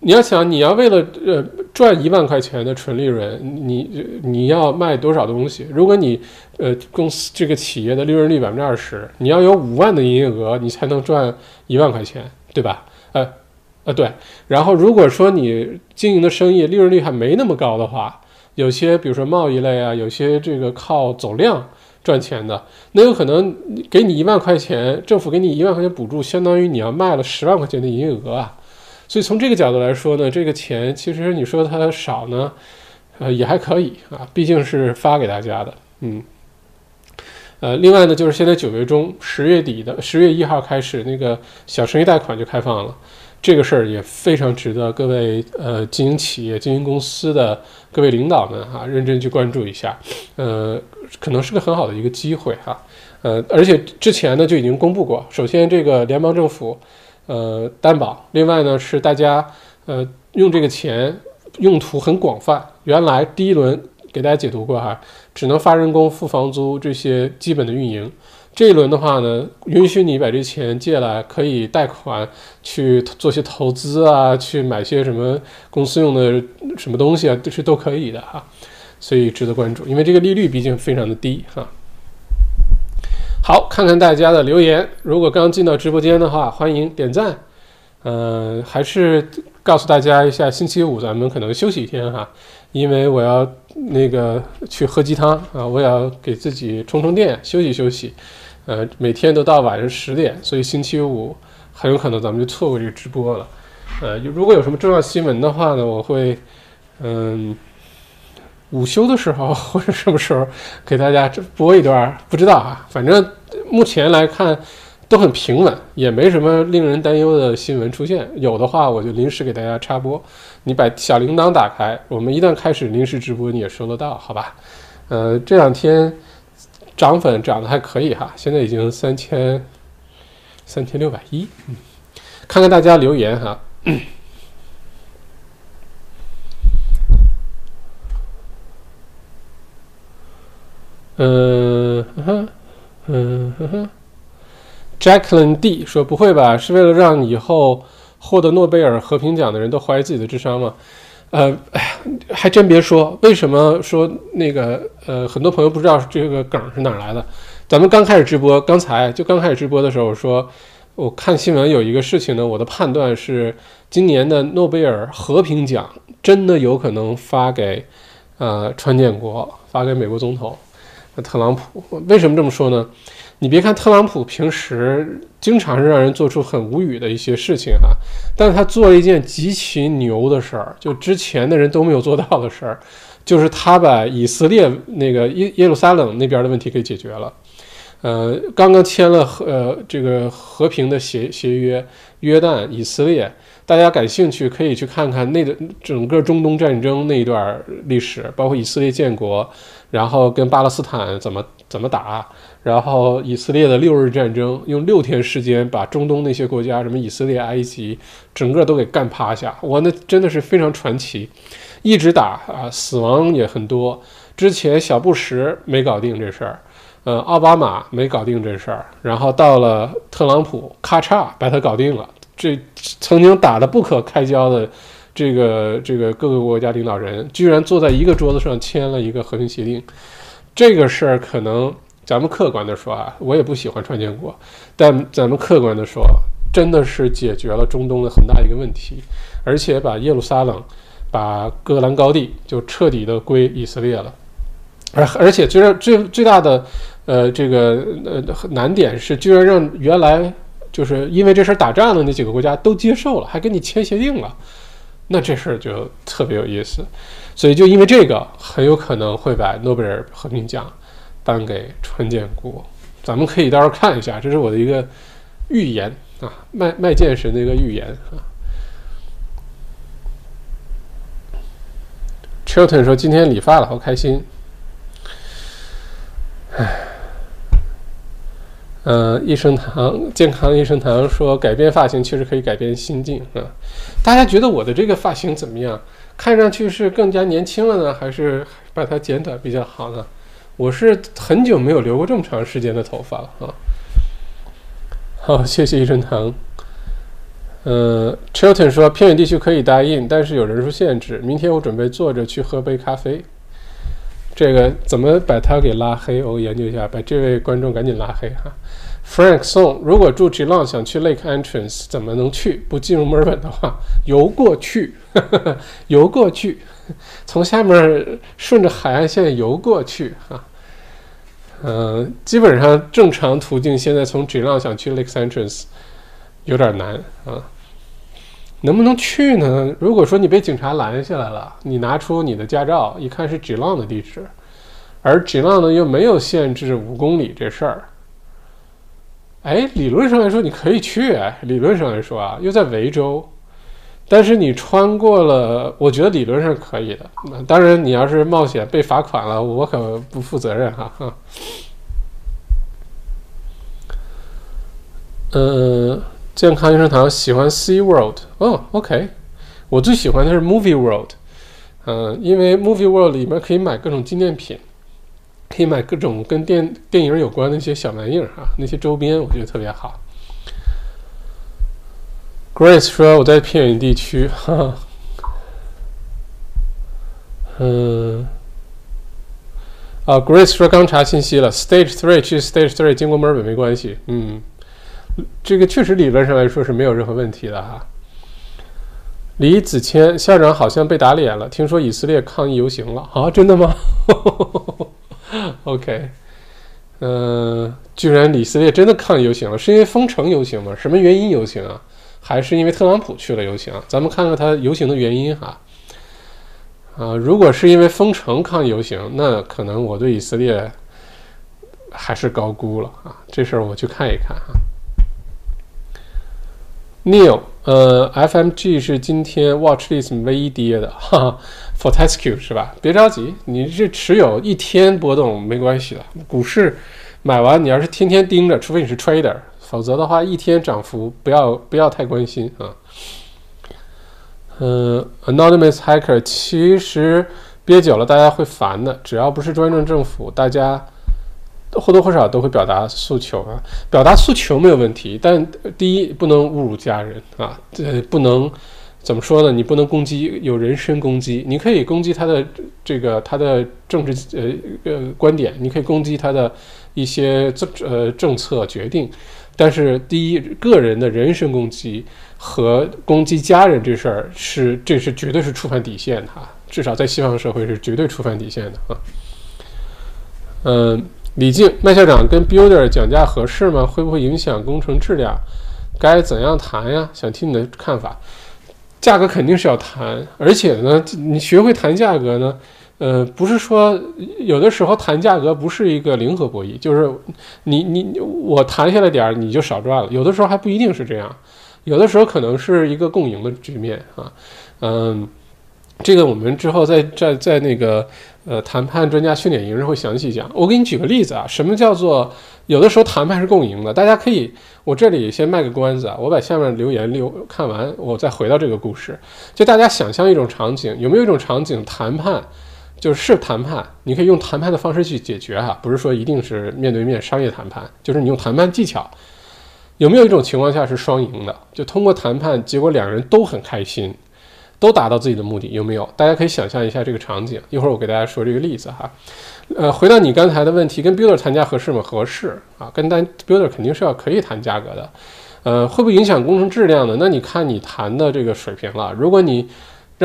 你要想，你要为了呃赚一万块钱的纯利润，你你要卖多少东西？如果你呃公司这个企业的利润率百分之二十，你要有五万的营业额，你才能赚一万块钱，对吧？呃呃对。然后如果说你经营的生意利润率还没那么高的话，有些比如说贸易类啊，有些这个靠走量赚钱的，那有可能给你一万块钱，政府给你一万块钱补助，相当于你要卖了十万块钱的营业额啊。所以从这个角度来说呢，这个钱其实你说它少呢，呃也还可以啊，毕竟是发给大家的，嗯，呃，另外呢就是现在九月中十月底的十月一号开始，那个小生意贷款就开放了，这个事儿也非常值得各位呃经营企业、经营公司的各位领导们哈认真去关注一下，呃，可能是个很好的一个机会哈，呃，而且之前呢就已经公布过，首先这个联邦政府。呃，担保。另外呢，是大家呃用这个钱用途很广泛。原来第一轮给大家解读过哈，只能发人工、付房租这些基本的运营。这一轮的话呢，允许你把这钱借来，可以贷款去做些投资啊，去买些什么公司用的什么东西啊，都是都可以的哈。所以值得关注，因为这个利率毕竟非常的低哈。好，看看大家的留言。如果刚进到直播间的话，欢迎点赞。嗯，还是告诉大家一下，星期五咱们可能休息一天哈，因为我要那个去喝鸡汤啊，我也要给自己充充电，休息休息。呃，每天都到晚上十点，所以星期五很有可能咱们就错过这个直播了。呃，如果有什么重要新闻的话呢，我会嗯。午休的时候或者什么时候给大家播一段，不知道啊。反正目前来看都很平稳，也没什么令人担忧的新闻出现。有的话我就临时给大家插播。你把小铃铛打开，我们一旦开始临时直播，你也收得到，好吧？呃，这两天涨粉涨得还可以哈，现在已经三千三千六百一。嗯，看看大家留言哈。嗯哼，嗯哼哼，Jacqueline D 说：“不会吧？是为了让以后获得诺贝尔和平奖的人都怀疑自己的智商吗？”呃，哎呀，还真别说，为什么说那个呃，很多朋友不知道这个梗是哪来的？咱们刚开始直播，刚才就刚开始直播的时候说，我看新闻有一个事情呢，我的判断是，今年的诺贝尔和平奖真的有可能发给呃川建国，发给美国总统。特朗普为什么这么说呢？你别看特朗普平时经常是让人做出很无语的一些事情哈，但是他做了一件极其牛的事儿，就之前的人都没有做到的事儿，就是他把以色列那个耶耶路撒冷那边的问题给解决了。呃，刚刚签了和呃这个和平的协协约，约旦、以色列。大家感兴趣可以去看看那个整个中东战争那一段历史，包括以色列建国，然后跟巴勒斯坦怎么怎么打，然后以色列的六日战争，用六天时间把中东那些国家，什么以色列、埃及，整个都给干趴下。我，那真的是非常传奇，一直打啊，死亡也很多。之前小布什没搞定这事儿，呃，奥巴马没搞定这事儿，然后到了特朗普，咔嚓把他搞定了。这曾经打得不可开交的这个这个各个国家领导人，居然坐在一个桌子上签了一个和平协定。这个事儿可能咱们客观的说啊，我也不喜欢川建国，但咱们客观的说，真的是解决了中东的很大一个问题，而且把耶路撒冷、把戈兰高地就彻底的归以色列了。而而且最最最大的呃这个呃难点是，居然让原来。就是因为这事儿打仗的那几个国家都接受了，还跟你签协定了，那这事儿就特别有意思。所以就因为这个，很有可能会把诺贝尔和平奖颁给川建国。咱们可以到时候看一下，这是我的一个预言啊，麦麦剑神的一个预言啊。Chilton 说今天理发了，好开心。唉。呃，益生堂健康益生堂说，改变发型确实可以改变心境啊。大家觉得我的这个发型怎么样？看上去是更加年轻了呢，还是把它剪短比较好呢？我是很久没有留过这么长时间的头发了啊。好，谢谢益生堂。呃，Chilton 说，偏远地区可以答应，但是有人数限制。明天我准备坐着去喝杯咖啡。这个怎么把他给拉黑？我研究一下，把这位观众赶紧拉黑哈。Frank Song，如果住 Geelong 想去 Lake Entrance，怎么能去？不进入墨尔本的话，游过去，游过去，从下面顺着海岸线游过去啊。嗯，基本上正常途径现在从 Geelong 想去 Lake Entrance 有点难啊。能不能去呢？如果说你被警察拦下来了，你拿出你的驾照，一看是 Geelong 的地址，而 Geelong 呢又没有限制五公里这事儿。哎，理论上来说你可以去，理论上来说啊，又在维州，但是你穿过了，我觉得理论上可以的。当然，你要是冒险被罚款了，我可不负责任哈。嗯，健康医生堂喜欢 Sea World 哦，OK，我最喜欢的是 Movie World，嗯，因为 Movie World 里面可以买各种纪念品。可以买各种跟电电影有关的一些小玩意儿啊，那些周边我觉得特别好。Grace 说我在偏远地区，哈，嗯，啊，Grace 说刚查信息了，Stage Three 去 Stage Three 经过墨尔本没关系。嗯，这个确实理论上来说是没有任何问题的哈。李子谦校长好像被打脸了，听说以色列抗议游行了啊？真的吗？OK，嗯，居然以色列真的抗议游行了，是因为封城游行吗？什么原因游行啊？还是因为特朗普去了游行？咱们看看他游行的原因哈。啊，如果是因为封城抗议游行，那可能我对以色列还是高估了啊。这事儿我去看一看哈。Neil，呃，FMG 是今天 Watchlist 唯一跌的，哈哈，Fortescue 是吧？别着急，你这持有一天波动没关系的。股市买完，你要是天天盯着，除非你是 Trader，否则的话一天涨幅不要不要太关心啊。嗯，Anonymous Hacker 其实憋久了大家会烦的，只要不是专政政府，大家。或多或少都会表达诉求啊，表达诉求没有问题，但第一不能侮辱家人啊，这不能怎么说呢？你不能攻击有人身攻击，你可以攻击他的这个他的政治呃呃观点，你可以攻击他的一些政呃政策决定，但是第一个人的人身攻击和攻击家人这事儿是这是绝对是触犯底线哈，至少在西方社会是绝对触犯底线的啊，嗯。李静，麦校长跟 Builder 讲价合适吗？会不会影响工程质量？该怎样谈呀？想听你的看法。价格肯定是要谈，而且呢，你学会谈价格呢，呃，不是说有的时候谈价格不是一个零和博弈，就是你你我谈下来点儿你就少赚了，有的时候还不一定是这样，有的时候可能是一个共赢的局面啊，嗯。这个我们之后在在在那个呃谈判专家训练营上会详细讲。我给你举个例子啊，什么叫做有的时候谈判是共赢的？大家可以，我这里先卖个关子啊，我把下面留言留看完，我再回到这个故事。就大家想象一种场景，有没有一种场景谈判就是谈判，你可以用谈判的方式去解决哈，不是说一定是面对面商业谈判，就是你用谈判技巧。有没有一种情况下是双赢的？就通过谈判，结果两人都很开心。都达到自己的目的有没有？大家可以想象一下这个场景。一会儿我给大家说这个例子哈。呃，回到你刚才的问题，跟 builder 谈价合适吗？合适啊，跟单 builder 肯定是要可以谈价格的。呃，会不会影响工程质量呢？那你看你谈的这个水平了。如果你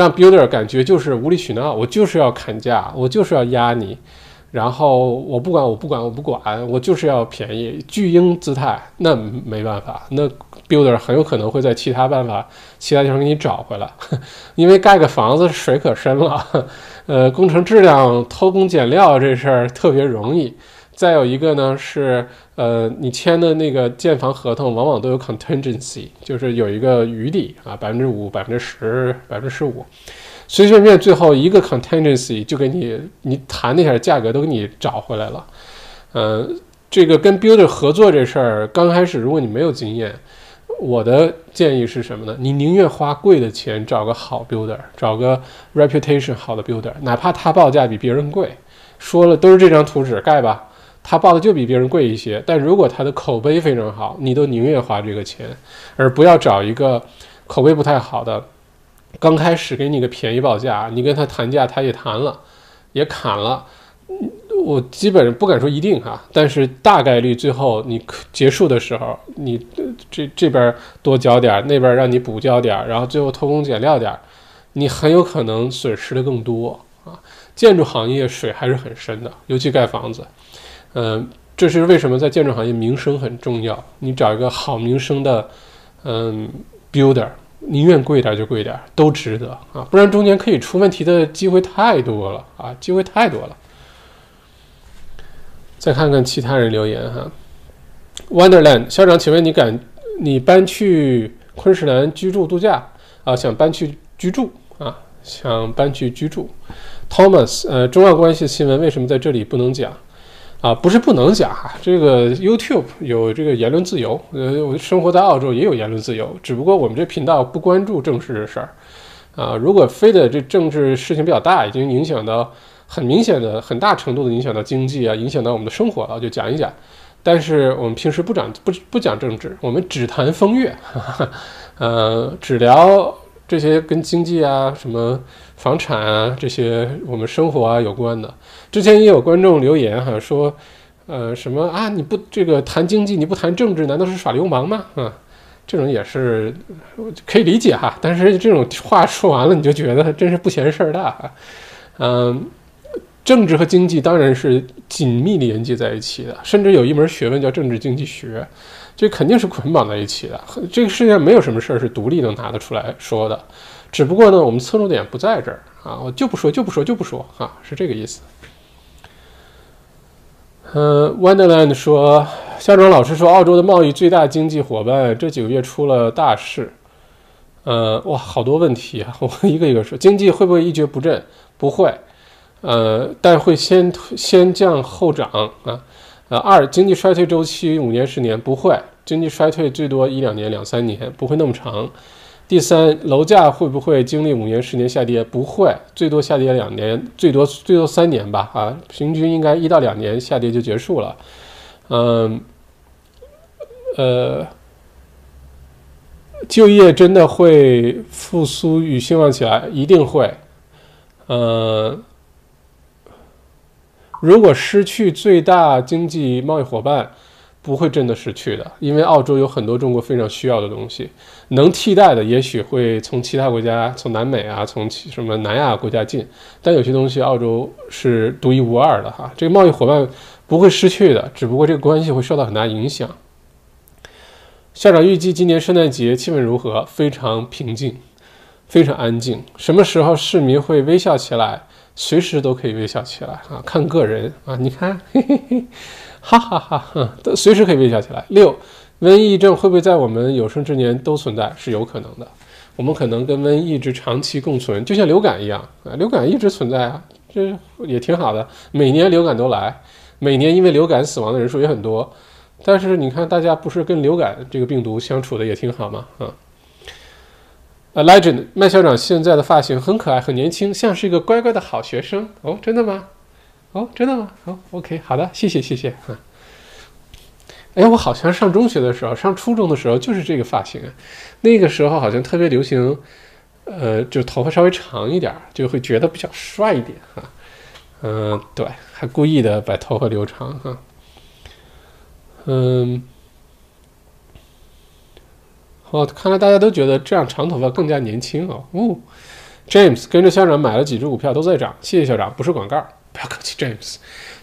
让 builder 感觉就是无理取闹，我就是要砍价，我就是要压你。然后我不管，我不管，我不管，我就是要便宜，巨婴姿态，那没办法，那 builder 很有可能会在其他办法、其他地方给你找回来，因为盖个房子水可深了，呃，工程质量偷工减料这事儿特别容易。再有一个呢是，呃，你签的那个建房合同往往都有 contingency，就是有一个余地啊，百分之五、百分之十、百分之十五。随随便便最后一个 contingency 就给你，你谈那下价格都给你找回来了。嗯，这个跟 builder 合作这事儿，刚开始如果你没有经验，我的建议是什么呢？你宁愿花贵的钱找个好 builder，找个 reputation 好的 builder，哪怕他报价比别人贵，说了都是这张图纸盖吧，他报的就比别人贵一些。但如果他的口碑非常好，你都宁愿花这个钱，而不要找一个口碑不太好的。刚开始给你个便宜报价，你跟他谈价，他也谈了，也砍了。我基本上不敢说一定哈，但是大概率最后你结束的时候，你这这边多交点，那边让你补交点，然后最后偷工减料点，你很有可能损失的更多啊。建筑行业水还是很深的，尤其盖房子。嗯，这是为什么在建筑行业名声很重要。你找一个好名声的，嗯，builder。宁愿贵点就贵点，都值得啊！不然中间可以出问题的机会太多了啊，机会太多了。再看看其他人留言哈，Wonderland 校长，请问你敢你搬去昆士兰居住度假啊？想搬去居住啊？想搬去居住？Thomas，呃，中澳关系新闻为什么在这里不能讲？啊，不是不能讲哈，这个 YouTube 有这个言论自由，呃，我生活在澳洲也有言论自由，只不过我们这频道不关注政治的事儿，啊，如果非得这政治事情比较大，已经影响到很明显的、很大程度的影响到经济啊，影响到我们的生活了，就讲一讲。但是我们平时不讲不不讲政治，我们只谈风月，呃，只聊这些跟经济啊、什么房产啊这些我们生活啊有关的。之前也有观众留言哈说，呃，什么啊？你不这个谈经济，你不谈政治，难道是耍流氓吗？啊，这种也是可以理解哈。但是这种话说完了，你就觉得真是不嫌事儿大啊。嗯，政治和经济当然是紧密连接在一起的，甚至有一门学问叫政治经济学，这肯定是捆绑在一起的。这个世界上没有什么事儿是独立能拿得出来说的，只不过呢，我们侧重点不在这儿啊，我就不说，就不说，就不说啊，是这个意思。嗯，Wonderland 说，校长老师说，澳洲的贸易最大经济伙伴这几个月出了大事。呃，哇，好多问题啊，我一个一个说。经济会不会一蹶不振？不会，呃，但会先先降后涨啊。呃，二，经济衰退周期五年十年不会，经济衰退最多一两年两三年，不会那么长。第三，楼价会不会经历五年、十年下跌？不会，最多下跌两年，最多最多三年吧。啊，平均应该一到两年下跌就结束了。嗯，呃，就业真的会复苏与兴旺起来？一定会。嗯，如果失去最大经济贸易伙伴。不会真的失去的，因为澳洲有很多中国非常需要的东西，能替代的也许会从其他国家，从南美啊，从什么南亚国家进，但有些东西澳洲是独一无二的哈。这个贸易伙伴不会失去的，只不过这个关系会受到很大影响。校长预计今年圣诞节气氛如何？非常平静，非常安静。什么时候市民会微笑起来？随时都可以微笑起来啊，看个人啊。你看，嘿嘿嘿。哈哈哈，都随时可以微笑起来。六，瘟疫症会不会在我们有生之年都存在？是有可能的。我们可能跟瘟疫一直长期共存，就像流感一样啊，流感一直存在啊，这也挺好的。每年流感都来，每年因为流感死亡的人数也很多。但是你看，大家不是跟流感这个病毒相处的也挺好吗？啊，A legend，麦校长现在的发型很可爱，很年轻，像是一个乖乖的好学生。哦，真的吗？哦，真的吗？哦，OK，好的，谢谢，谢谢。哈，哎，我好像上中学的时候，上初中的时候就是这个发型啊，那个时候好像特别流行，呃，就头发稍微长一点，就会觉得比较帅一点，哈。嗯，对，还故意的把头发留长，哈。嗯，哦，看来大家都觉得这样长头发更加年轻哦。哦，James 跟着校长买了几只股票，都在涨，谢谢校长，不是广告。不要客气，James，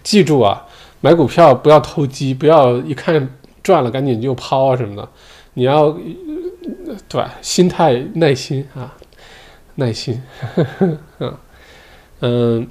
记住啊，买股票不要投机，不要一看赚了赶紧就抛啊什么的，你要对心态耐心啊，耐心，嗯嗯，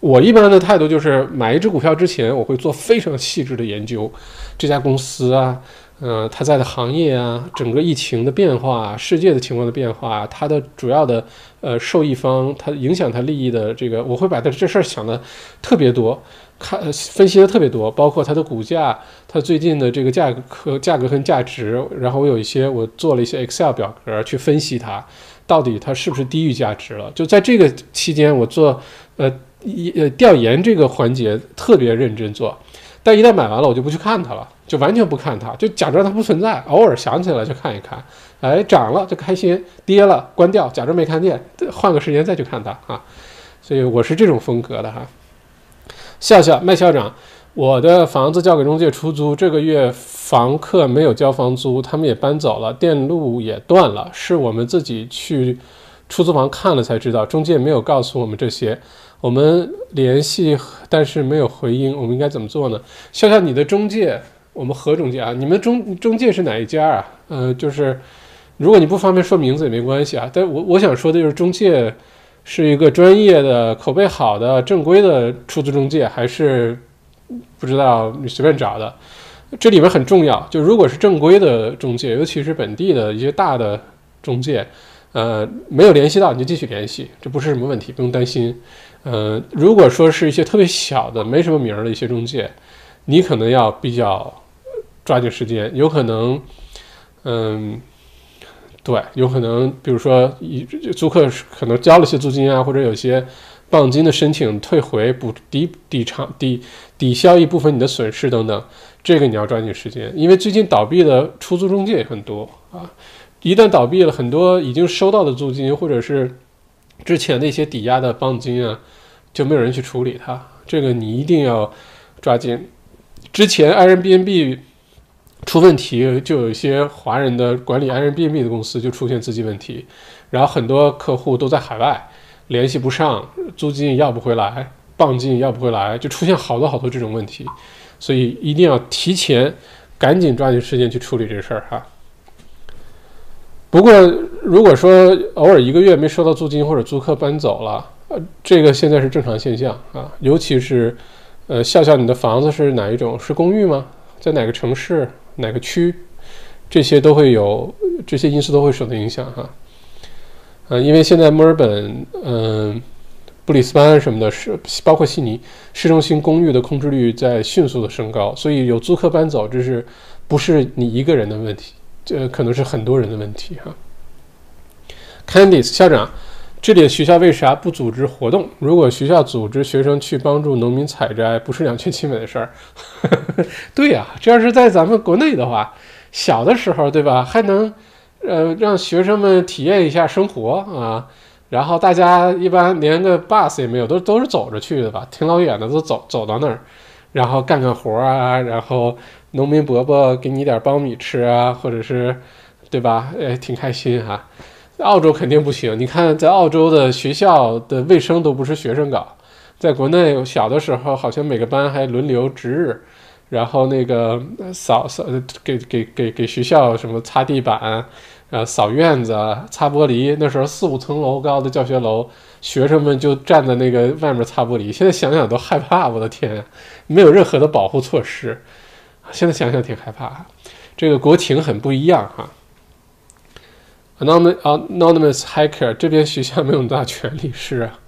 我一般的态度就是买一只股票之前，我会做非常细致的研究，这家公司啊。嗯，他在的行业啊，整个疫情的变化，世界的情况的变化，它的主要的呃受益方，它影响它利益的这个，我会把它这事儿想的特别多，看分析的特别多，包括它的股价，它最近的这个价格和、价格跟价值，然后我有一些我做了一些 Excel 表格去分析它，到底它是不是低于价值了？就在这个期间，我做呃一呃调研这个环节特别认真做，但一旦买完了，我就不去看它了。就完全不看它，就假装它不存在，偶尔想起来就看一看。哎，涨了就开心，跌了关掉，假装没看见，换个时间再去看它啊。所以我是这种风格的哈。笑笑麦校长，我的房子交给中介出租，这个月房客没有交房租，他们也搬走了，电路也断了，是我们自己去出租房看了才知道，中介没有告诉我们这些，我们联系但是没有回音，我们应该怎么做呢？笑笑，你的中介。我们何中介啊？你们中中介是哪一家啊？呃，就是如果你不方便说名字也没关系啊。但我我想说的就是，中介是一个专业的、口碑好的、正规的出租中介，还是不知道你随便找的？这里面很重要，就如果是正规的中介，尤其是本地的一些大的中介，呃，没有联系到你就继续联系，这不是什么问题，不用担心。呃，如果说是一些特别小的、没什么名儿的一些中介，你可能要比较。抓紧时间，有可能，嗯，对，有可能，比如说，租客可能交了些租金啊，或者有些磅金的申请退回，补抵抵偿抵抵消一部分你的损失等等，这个你要抓紧时间，因为最近倒闭的出租中介也很多啊，一旦倒闭了，很多已经收到的租金或者是之前那些抵押的帮金啊，就没有人去处理它。这个你一定要抓紧。之前 Airbnb 出问题，就有一些华人的管理 Airbnb 的公司就出现资金问题，然后很多客户都在海外联系不上，租金要不回来，帮金要不回来，就出现好多好多这种问题。所以一定要提前，赶紧抓紧时间去处理这事儿哈。不过，如果说偶尔一个月没收到租金或者租客搬走了，呃，这个现在是正常现象啊。尤其是，呃，笑笑，你的房子是哪一种？是公寓吗？在哪个城市、哪个区？这些都会有这些因素都会受到影响哈。呃，因为现在墨尔本，嗯。布里斯班什么的，是包括悉尼市中心公寓的空置率在迅速的升高，所以有租客搬走，这是不是你一个人的问题？这可能是很多人的问题哈。Candice 校长，这里学校为啥不组织活动？如果学校组织学生去帮助农民采摘，不是两全其美的事儿？对呀，这要是在咱们国内的话，小的时候对吧，还能呃让学生们体验一下生活啊。然后大家一般连个 bus 也没有，都都是走着去的吧，挺老远的，都走走到那儿，然后干干活啊，然后农民伯伯给你点苞米吃啊，或者是，对吧？哎，挺开心哈。澳洲肯定不行，你看在澳洲的学校的卫生都不是学生搞，在国内小的时候好像每个班还轮流值日，然后那个扫扫给给给给学校什么擦地板。呃，扫院子、擦玻璃，那时候四五层楼高的教学楼，学生们就站在那个外面擦玻璃。现在想想都害怕，我的天，没有任何的保护措施。现在想想挺害怕。这个国情很不一样哈。Anonymous Anonymous Hacker 这边学校没有那么大权力是啊。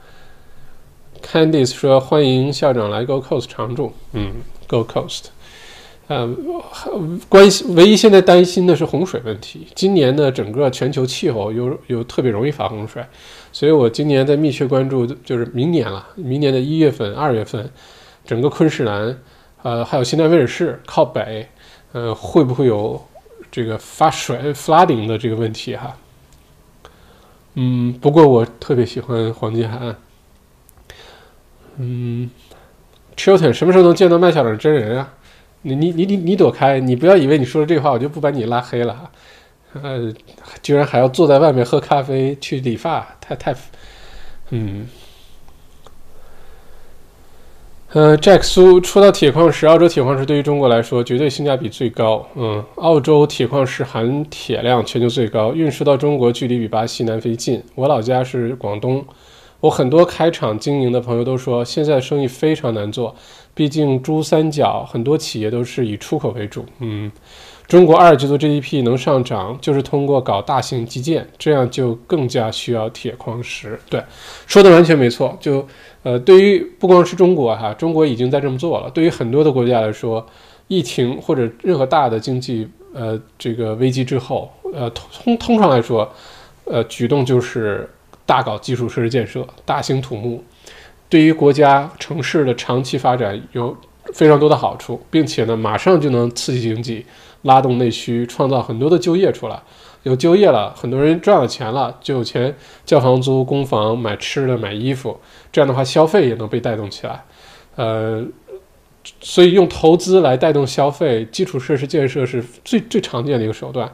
Candice 说欢迎校长来 Go Coast 常驻。嗯，Go Coast。呃，关系唯一现在担心的是洪水问题。今年的整个全球气候又又特别容易发洪水，所以我今年在密切关注，就是明年了，明年的一月份、二月份，整个昆士兰，呃，还有新南威尔士靠北，呃，会不会有这个发水 （flooding） 的这个问题哈？嗯，不过我特别喜欢黄金海岸。嗯，Chilton 什么时候能见到麦校长真人啊？你你你你你躲开！你不要以为你说了这话，我就不把你拉黑了哈。呃，居然还要坐在外面喝咖啡去理发，太太……嗯。呃，Jack 苏说到铁矿石，澳洲铁矿石对于中国来说绝对性价比最高。嗯，澳洲铁矿石含铁量全球最高，运输到中国距离比巴西、南非近。我老家是广东。我很多开厂经营的朋友都说，现在生意非常难做，毕竟珠三角很多企业都是以出口为主。嗯，中国二季度 GDP 能上涨，就是通过搞大型基建，这样就更加需要铁矿石。对，说的完全没错。就呃，对于不光是中国哈，中国已经在这么做了。对于很多的国家来说，疫情或者任何大的经济呃这个危机之后，呃通通常来说，呃举动就是。大搞基础设施建设，大兴土木，对于国家城市的长期发展有非常多的好处，并且呢，马上就能刺激经济，拉动内需，创造很多的就业出来。有就业了，很多人赚了钱了，就有钱交房租、供房、买吃的、买衣服。这样的话，消费也能被带动起来。呃，所以用投资来带动消费，基础设施建设是最最常见的一个手段。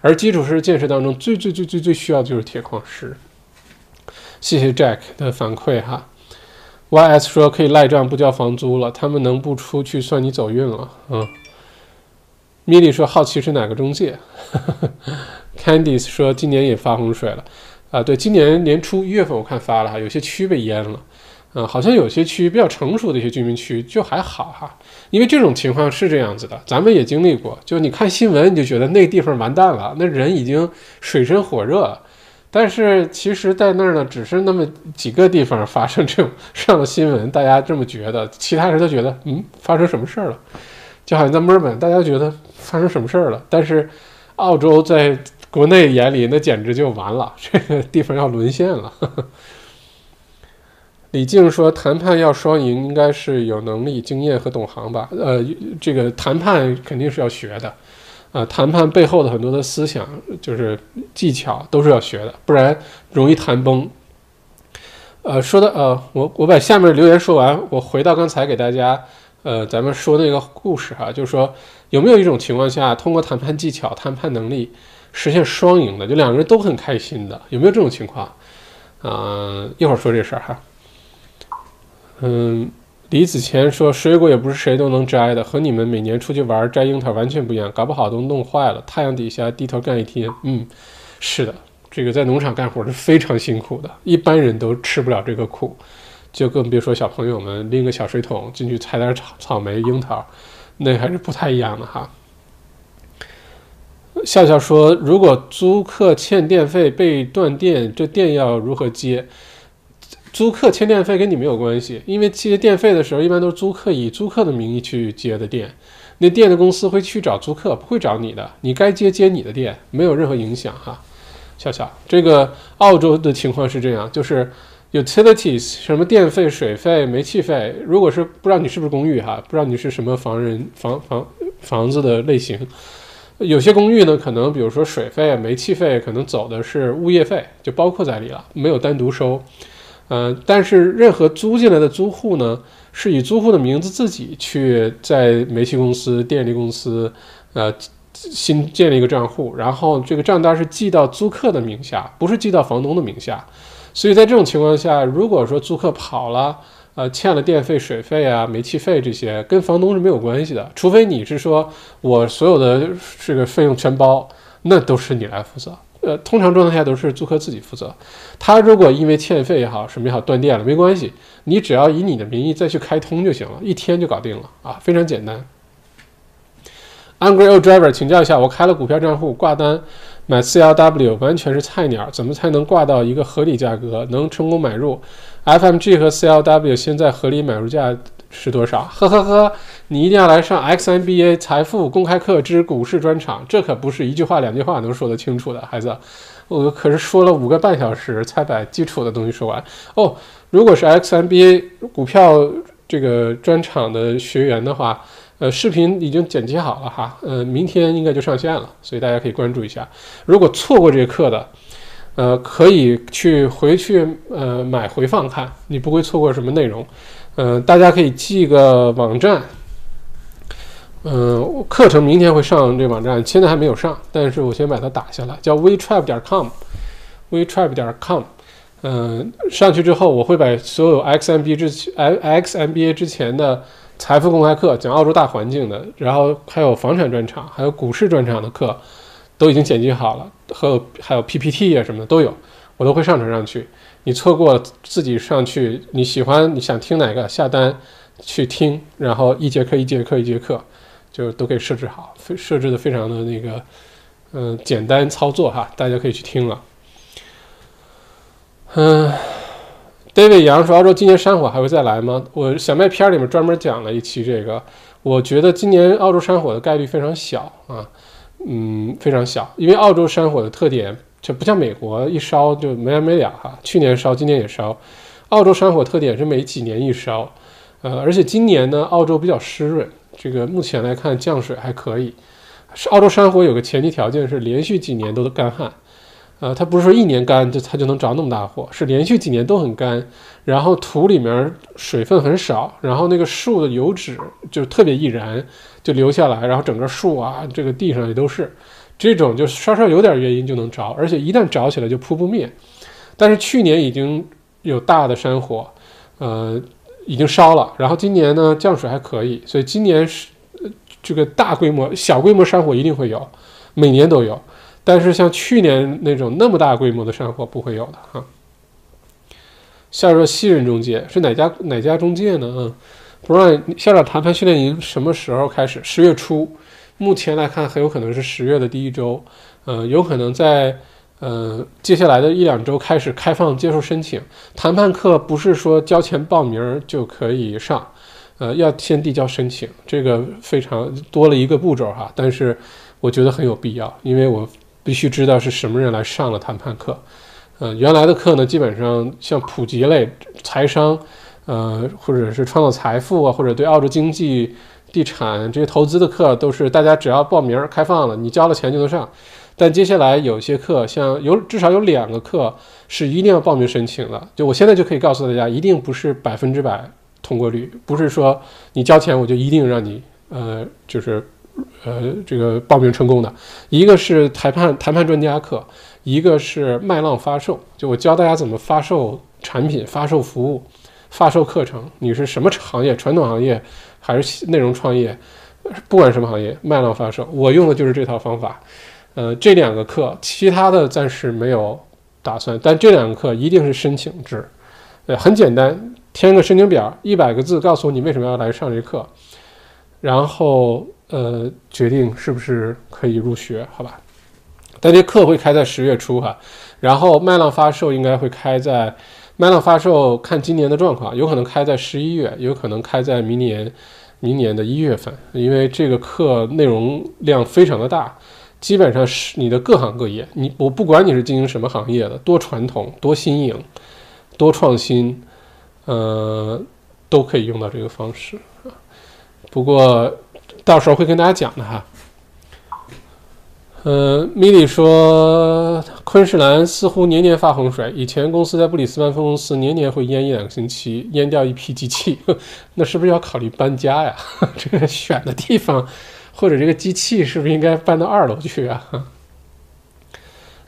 而基础设施建设当中，最最最最最需要的就是铁矿石。谢谢 Jack 的反馈哈，YS 说可以赖账不交房租了，他们能不出去算你走运了。嗯，米莉说好奇是哪个中介，Candice 说今年也发洪水了，啊对，今年年初一月份我看发了哈，有些区被淹了，嗯，好像有些区比较成熟的一些居民区就还好哈，因为这种情况是这样子的，咱们也经历过，就你看新闻你就觉得那地方完蛋了，那人已经水深火热了。但是其实，在那儿呢，只是那么几个地方发生这种上了新闻，大家这么觉得，其他人都觉得，嗯，发生什么事儿了？就好像在墨尔本，大家觉得发生什么事儿了？但是，澳洲在国内眼里，那简直就完了，这个地方要沦陷了。李静说，谈判要双赢，应该是有能力、经验和懂行吧？呃，这个谈判肯定是要学的。呃，谈判背后的很多的思想就是技巧都是要学的，不然容易谈崩。呃，说的呃，我我把下面留言说完，我回到刚才给大家呃咱们说那个故事哈，就是说有没有一种情况下，通过谈判技巧、谈判能力实现双赢的，就两个人都很开心的，有没有这种情况？啊，一会儿说这事儿哈。嗯，李子谦说，水果也不是谁都能摘的，和你们每年出去玩摘樱桃完全不一样，搞不好都弄坏了。太阳底下低头干一天，嗯，是的。这个在农场干活是非常辛苦的，一般人都吃不了这个苦，就更别说小朋友们拎个小水桶进去采点草草莓、樱桃，那还是不太一样的哈。笑笑说：“如果租客欠电费被断电，这电要如何接？租客欠电费跟你没有关系，因为接电费的时候一般都是租客以租客的名义去接的电，那电的公司会去找租客，不会找你的，你该接接你的电，没有任何影响哈。”笑笑，这个澳洲的情况是这样，就是 utilities 什么电费、水费、煤气费，如果是不知道你是不是公寓哈，不知道你是什么房人房房房子的类型，有些公寓呢，可能比如说水费、煤气费可能走的是物业费，就包括在里了，没有单独收。嗯，但是任何租进来的租户呢，是以租户的名字自己去在煤气公司、电力公司，呃。新建立一个账户，然后这个账单是记到租客的名下，不是记到房东的名下。所以在这种情况下，如果说租客跑了，呃，欠了电费、水费啊、煤气费这些，跟房东是没有关系的。除非你是说我所有的这个费用全包，那都是你来负责。呃，通常状态下都是租客自己负责。他如果因为欠费也好，什么也好断电了，没关系，你只要以你的名义再去开通就行了，一天就搞定了啊，非常简单。Angry old driver，请教一下，我开了股票账户挂单买 CLW，完全是菜鸟，怎么才能挂到一个合理价格，能成功买入？FMG 和 CLW 现在合理买入价是多少？呵呵呵，你一定要来上 XMBA 财富公开课之股市专场，这可不是一句话两句话能说得清楚的，孩子，我可是说了五个半小时才把基础的东西说完哦。如果是 XMBA 股票这个专场的学员的话。呃，视频已经剪辑好了哈，呃，明天应该就上线了，所以大家可以关注一下。如果错过这课的，呃，可以去回去呃买回放看，你不会错过什么内容。嗯，大家可以记个网站，嗯，课程明天会上这网站，现在还没有上，但是我先把它打下来，叫 wetrap 点 com，wetrap 点 com。嗯，上去之后我会把所有 XMB 之 XMBA 之前的。财富公开课讲澳洲大环境的，然后还有房产专场，还有股市专场的课，都已经剪辑好了，和还有 PPT 啊什么的都有，我都会上传上去。你错过自己上去，你喜欢你想听哪个下单去听，然后一节课一节课一节课就都可以设置好，设置的非常的那个嗯简单操作哈，大家可以去听了，嗯。David 杨说：“澳洲今年山火还会再来吗？”我小麦片里面专门讲了一期这个，我觉得今年澳洲山火的概率非常小啊，嗯，非常小，因为澳洲山火的特点就不像美国一烧就没完没了哈，去年烧，今年也烧。澳洲山火特点是每几年一烧，呃，而且今年呢，澳洲比较湿润，这个目前来看降水还可以。澳洲山火有个前提条件是连续几年都干旱。呃，它不是说一年干就它就能着那么大火，是连续几年都很干，然后土里面水分很少，然后那个树的油脂就特别易燃，就留下来，然后整个树啊，这个地上也都是，这种就稍稍有点原因就能着，而且一旦着起来就扑不灭。但是去年已经有大的山火，呃，已经烧了，然后今年呢降水还可以，所以今年是这个大规模、小规模山火一定会有，每年都有。但是像去年那种那么大规模的山火不会有的哈。夏若西人中介是哪家哪家中介呢？嗯，不知道校长谈判训练营什么时候开始？十月初，目前来看很有可能是十月的第一周，嗯，有可能在呃接下来的一两周开始开放接受申请。谈判课不是说交钱报名就可以上，呃，要先递交申请，这个非常多了一个步骤哈。但是我觉得很有必要，因为我。必须知道是什么人来上了谈判课，呃，原来的课呢，基本上像普及类、财商，呃，或者是创造财富啊，或者对澳洲经济地产这些投资的课都是大家只要报名开放了，你交了钱就能上。但接下来有些课，像有至少有两个课是一定要报名申请的。就我现在就可以告诉大家，一定不是百分之百通过率，不是说你交钱我就一定让你呃就是呃这个报名成功的。一个是谈判谈判专家课，一个是麦浪发售，就我教大家怎么发售产品、发售服务、发售课程。你是什么行业？传统行业还是内容创业？不管什么行业，麦浪发售，我用的就是这套方法。呃，这两个课，其他的暂时没有打算，但这两个课一定是申请制，呃，很简单，填个申请表，一百个字，告诉我你为什么要来上这课，然后呃，决定是不是可以入学，好吧？但这课会开在十月初哈，然后麦浪发售应该会开在麦浪发售，看今年的状况，有可能开在十一月，有可能开在明年明年的一月份，因为这个课内容量非常的大。基本上是你的各行各业，你我不管你是经营什么行业的，多传统、多新颖、多创新，呃，都可以用到这个方式啊。不过到时候会跟大家讲的哈。呃，米莉说，昆士兰似乎年年发洪水，以前公司在布里斯班分公司年年会淹一两个星期，淹掉一批机器，那是不是要考虑搬家呀？这个选的地方。或者这个机器是不是应该搬到二楼去啊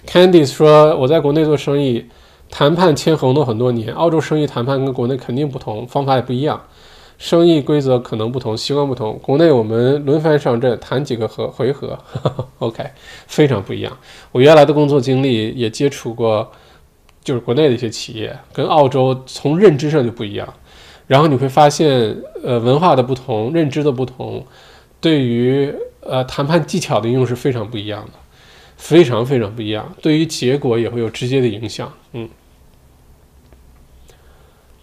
？Candice 说：“我在国内做生意，谈判签合同很多年。澳洲生意谈判跟国内肯定不同，方法也不一样，生意规则可能不同，习惯不同。国内我们轮番上阵，谈几个合回合，OK，非常不一样。我原来的工作经历也接触过，就是国内的一些企业，跟澳洲从认知上就不一样。然后你会发现，呃，文化的不同，认知的不同。”对于呃谈判技巧的应用是非常不一样的，非常非常不一样。对于结果也会有直接的影响。嗯，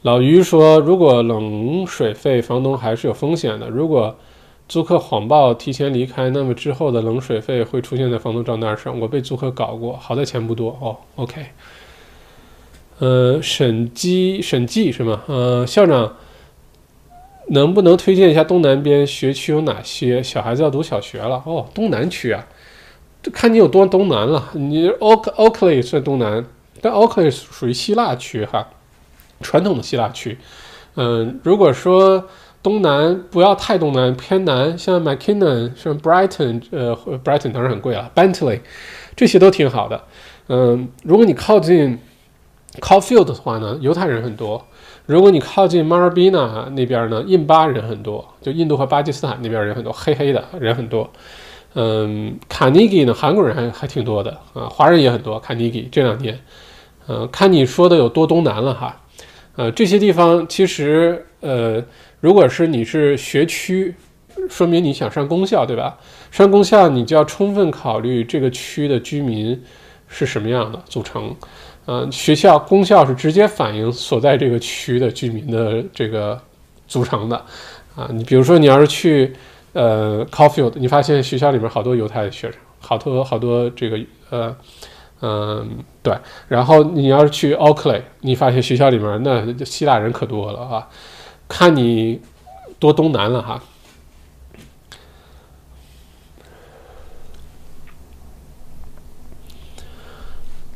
老于说，如果冷水费，房东还是有风险的。如果租客谎报提前离开，那么之后的冷水费会出现在房东账单上。我被租客搞过，好在钱不多哦。OK，呃，审计审计是吗？呃，校长。能不能推荐一下东南边学区有哪些？小孩子要读小学了哦，东南区啊，这看你有多东南了。你 Oak Oakley 算东南，但 Oakley 属于希腊区哈，传统的希腊区。嗯，如果说东南不要太东南，偏南，像 McKinnon、像 Brighton，呃，Brighton 当然很贵了，Bentley 这些都挺好的。嗯，如果你靠近 Caulfield 的话呢，犹太人很多。如果你靠近 MARBINA 那边呢，印巴人很多，就印度和巴基斯坦那边人很多，黑黑的人很多。嗯，卡尼基呢，韩国人还还挺多的啊，华人也很多。卡尼基这两年，嗯，看你说的有多东南了哈。呃，这些地方其实，呃，如果是你是学区，说明你想上公校，对吧？上公校你就要充分考虑这个区的居民是什么样的组成。嗯，学校公校是直接反映所在这个区的居民的这个组成的，啊，你比如说你要是去呃，Coffield，你发现学校里面好多犹太的学生，好多好多这个呃嗯对，然后你要是去 Oakley，你发现学校里面那希腊人可多了啊，看你多东南了哈。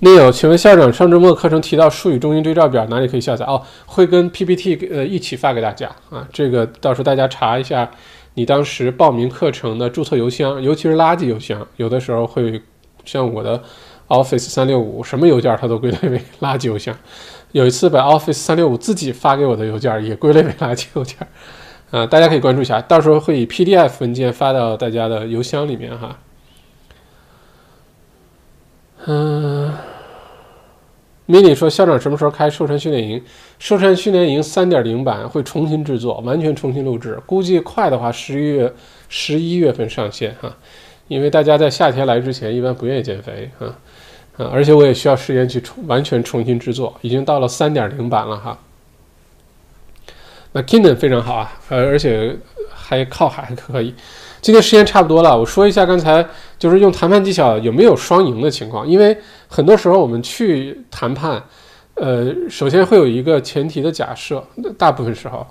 那有，请问校长，上周末课程提到术语中英对照表哪里可以下载？哦，会跟 PPT 呃一起发给大家啊。这个到时候大家查一下，你当时报名课程的注册邮箱，尤其是垃圾邮箱，有的时候会像我的 Office 三六五，什么邮件它都归类为垃圾邮箱。有一次把 Office 三六五自己发给我的邮件也归类为垃圾邮件，啊，大家可以关注一下，到时候会以 PDF 文件发到大家的邮箱里面哈。嗯。MINI 说：“校长什么时候开瘦山训练营？瘦山训练营三点零版会重新制作，完全重新录制，估计快的话十一月十一月份上线哈。因为大家在夏天来之前一般不愿意减肥啊而且我也需要时间去重完全重新制作，已经到了三点零版了哈。那 Kindle 非常好啊，呃，而且还靠海还可以。”今天时间差不多了，我说一下刚才就是用谈判技巧有没有双赢的情况。因为很多时候我们去谈判，呃，首先会有一个前提的假设，大部分时候，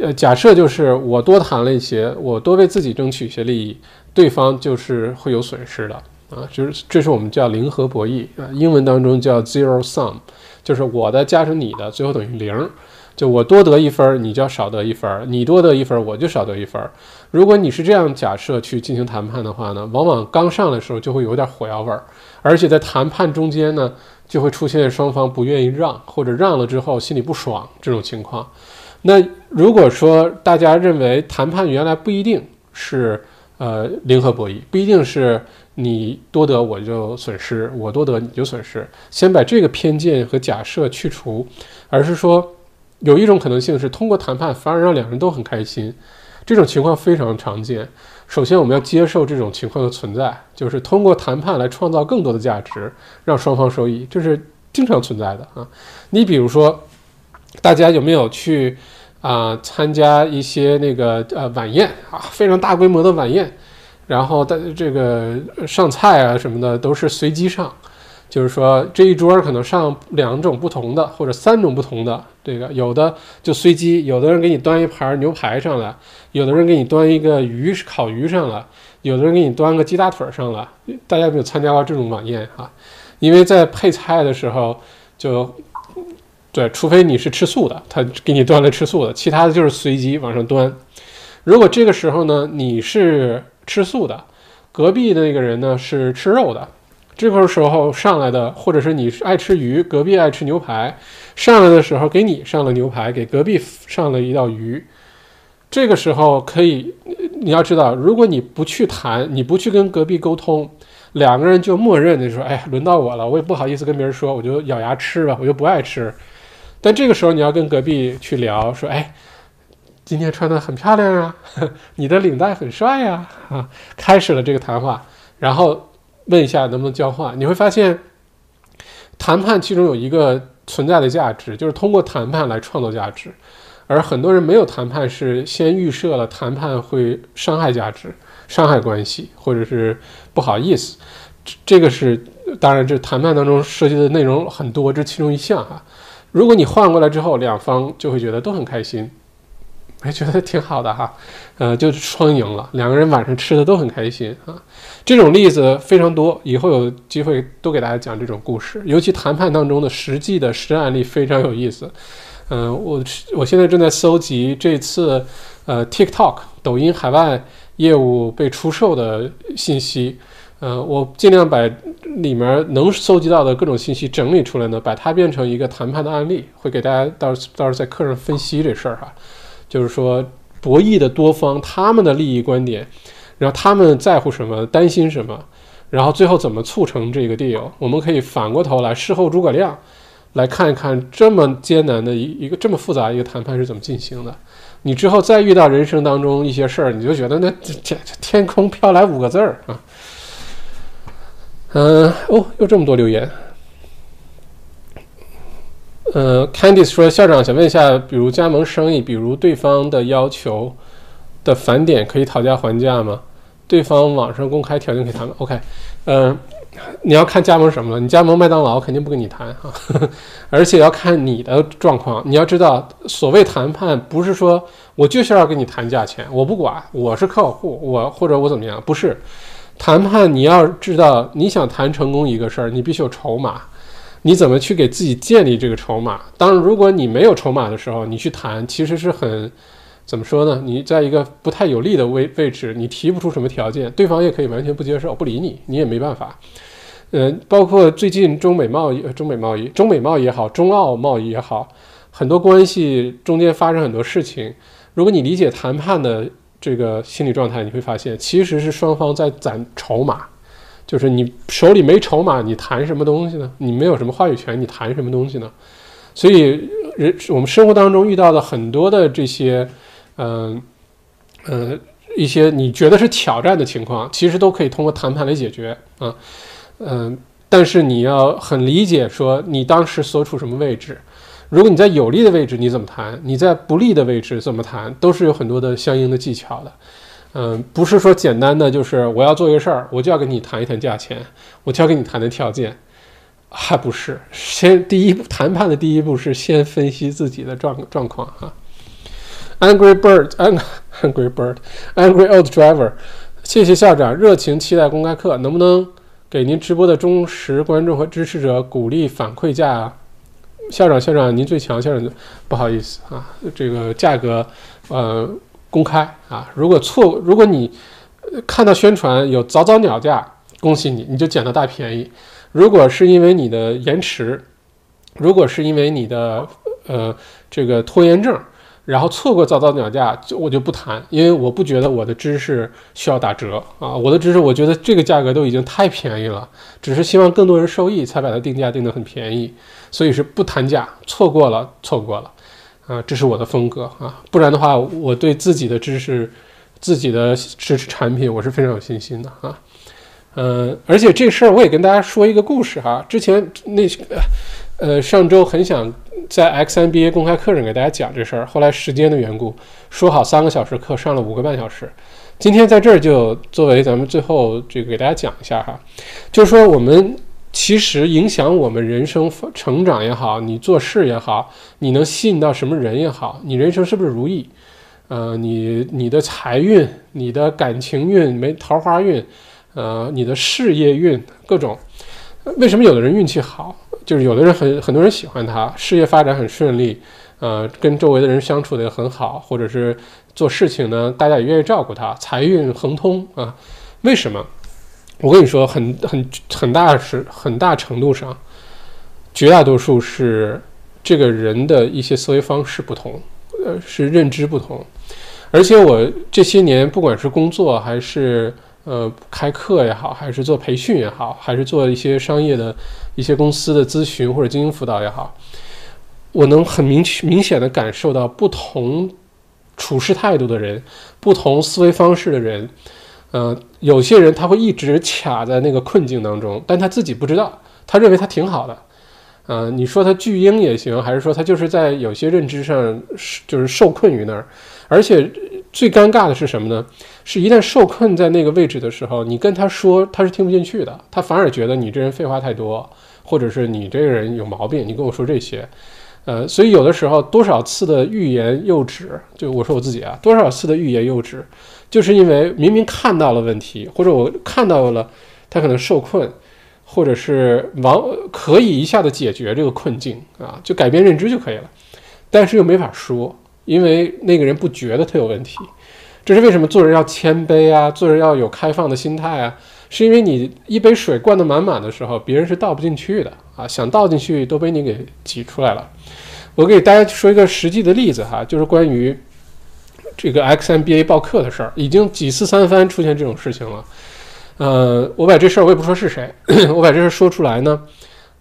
呃，假设就是我多谈了一些，我多为自己争取一些利益，对方就是会有损失的啊，就是这是我们叫零和博弈啊，英文当中叫 zero sum，就是我的加上你的最后等于零，就我多得一分，你就要少得一分，你多得一分，我就少得一分。如果你是这样假设去进行谈判的话呢，往往刚上的时候就会有点火药味儿，而且在谈判中间呢，就会出现双方不愿意让，或者让了之后心里不爽这种情况。那如果说大家认为谈判原来不一定是呃零和博弈，不一定是你多得我就损失，我多得你就损失，先把这个偏见和假设去除，而是说有一种可能性是通过谈判反而让两人都很开心，这种情况非常常见。首先我们要接受这种情况的存在，就是通过谈判来创造更多的价值，让双方受益，这是经常存在的啊。你比如说。大家有没有去啊参加一些那个呃晚宴啊，非常大规模的晚宴，然后的这个上菜啊什么的都是随机上，就是说这一桌可能上两种不同的或者三种不同的这个，有的就随机，有的人给你端一盘牛排上来，有的人给你端一个鱼烤鱼上来，有的人给你端个鸡大腿上来。大家有没有参加过这种晚宴啊？因为在配菜的时候就。对，除非你是吃素的，他给你端了吃素的，其他的就是随机往上端。如果这个时候呢，你是吃素的，隔壁的那个人呢是吃肉的，这个时候上来的，或者是你爱吃鱼，隔壁爱吃牛排，上来的时候给你上了牛排，给隔壁上了一道鱼，这个时候可以，你要知道，如果你不去谈，你不去跟隔壁沟通，两个人就默认的说，哎呀，轮到我了，我也不好意思跟别人说，我就咬牙吃吧，我就不爱吃。但这个时候你要跟隔壁去聊，说：“哎，今天穿的很漂亮啊，你的领带很帅呀。”啊，开始了这个谈话，然后问一下能不能交换。你会发现，谈判其中有一个存在的价值，就是通过谈判来创造价值。而很多人没有谈判，是先预设了谈判会伤害价值、伤害关系，或者是不好意思。这个是当然，这谈判当中涉及的内容很多，这其中一项哈。如果你换过来之后，两方就会觉得都很开心，还，觉得挺好的哈，呃，就双赢了，两个人晚上吃的都很开心啊。这种例子非常多，以后有机会多给大家讲这种故事，尤其谈判当中的实际的实战案例非常有意思。嗯，我我现在正在搜集这次呃 TikTok 抖音海外业务被出售的信息。呃，我尽量把里面能搜集到的各种信息整理出来呢，把它变成一个谈判的案例，会给大家到到时候在课上分析这事儿哈。就是说博弈的多方他们的利益观点，然后他们在乎什么，担心什么，然后最后怎么促成这个 deal。我们可以反过头来事后诸葛亮来看一看这么艰难的一一个这么复杂一个谈判是怎么进行的。你之后再遇到人生当中一些事儿，你就觉得那天天空飘来五个字儿啊。嗯哦，又这么多留言。呃，Candice 说，校长想问一下，比如加盟生意，比如对方的要求的返点可以讨价还价吗？对方网上公开条件可以谈吗？OK，嗯，你要看加盟什么了。你加盟麦当劳，肯定不跟你谈哈，而且要看你的状况。你要知道，所谓谈判，不是说我就是要跟你谈价钱，我不管，我是客户，我或者我怎么样，不是。谈判，你要知道，你想谈成功一个事儿，你必须有筹码。你怎么去给自己建立这个筹码？当然，如果你没有筹码的时候，你去谈，其实是很怎么说呢？你在一个不太有利的位位置，你提不出什么条件，对方也可以完全不接受，不理你，你也没办法。嗯，包括最近中美贸易、中美贸易、中美贸易也好，中澳贸易也好，很多关系中间发生很多事情。如果你理解谈判的，这个心理状态，你会发现其实是双方在攒筹码，就是你手里没筹码，你谈什么东西呢？你没有什么话语权，你谈什么东西呢？所以，人我们生活当中遇到的很多的这些，嗯嗯，一些你觉得是挑战的情况，其实都可以通过谈判来解决啊，嗯，但是你要很理解说你当时所处什么位置。如果你在有利的位置，你怎么谈？你在不利的位置怎么谈？都是有很多的相应的技巧的。嗯，不是说简单的就是我要做一个事儿，我就要跟你谈一谈价钱，我就要跟你谈的条件，还不是。先第一步谈判的第一步是先分析自己的状状况哈。Angry Bird，Angry Bird，Angry Old Driver，谢谢校长，热情期待公开课，能不能给您直播的忠实观众和支持者鼓励反馈价啊？校长，校长您最强，校长不好意思啊，这个价格呃公开啊，如果错，如果你看到宣传有早早鸟价，恭喜你，你就捡到大便宜。如果是因为你的延迟，如果是因为你的呃这个拖延症，然后错过早早鸟价，就我就不谈，因为我不觉得我的知识需要打折啊，我的知识我觉得这个价格都已经太便宜了，只是希望更多人受益才把它定价定得很便宜，所以是不谈价，错过了错过了啊，这是我的风格啊，不然的话我对自己的知识、自己的知识产品我是非常有信心的啊。嗯，而且这事儿我也跟大家说一个故事哈。之前那，呃，上周很想在 X NBA 公开课上给大家讲这事儿，后来时间的缘故，说好三个小时课上了五个半小时。今天在这儿就作为咱们最后这个给大家讲一下哈，就是说我们其实影响我们人生成长也好，你做事也好，你能吸引到什么人也好，你人生是不是如意？呃，你你的财运、你的感情运、没桃花运。呃，你的事业运各种，为什么有的人运气好？就是有的人很很多人喜欢他，事业发展很顺利，呃，跟周围的人相处的也很好，或者是做事情呢，大家也愿意照顾他，财运亨通啊？为什么？我跟你说，很很很大是很大程度上，绝大多数是这个人的一些思维方式不同，呃，是认知不同。而且我这些年，不管是工作还是呃，开课也好，还是做培训也好，还是做一些商业的一些公司的咨询或者经营辅导也好，我能很明明显的感受到不同处事态度的人，不同思维方式的人，呃，有些人他会一直卡在那个困境当中，但他自己不知道，他认为他挺好的，呃，你说他巨婴也行，还是说他就是在有些认知上就是受困于那儿，而且。最尴尬的是什么呢？是一旦受困在那个位置的时候，你跟他说，他是听不进去的，他反而觉得你这人废话太多，或者是你这个人有毛病，你跟我说这些，呃，所以有的时候多少次的欲言又止，就我说我自己啊，多少次的欲言又止，就是因为明明看到了问题，或者我看到了他可能受困，或者是往可以一下子解决这个困境啊，就改变认知就可以了，但是又没法说。因为那个人不觉得他有问题，这是为什么做人要谦卑啊，做人要有开放的心态啊？是因为你一杯水灌得满满的时候，别人是倒不进去的啊，想倒进去都被你给挤出来了。我给大家说一个实际的例子哈，就是关于这个 XMBA 报课的事儿，已经几次三番出现这种事情了。呃，我把这事儿我也不说是谁，我把这事儿说出来呢，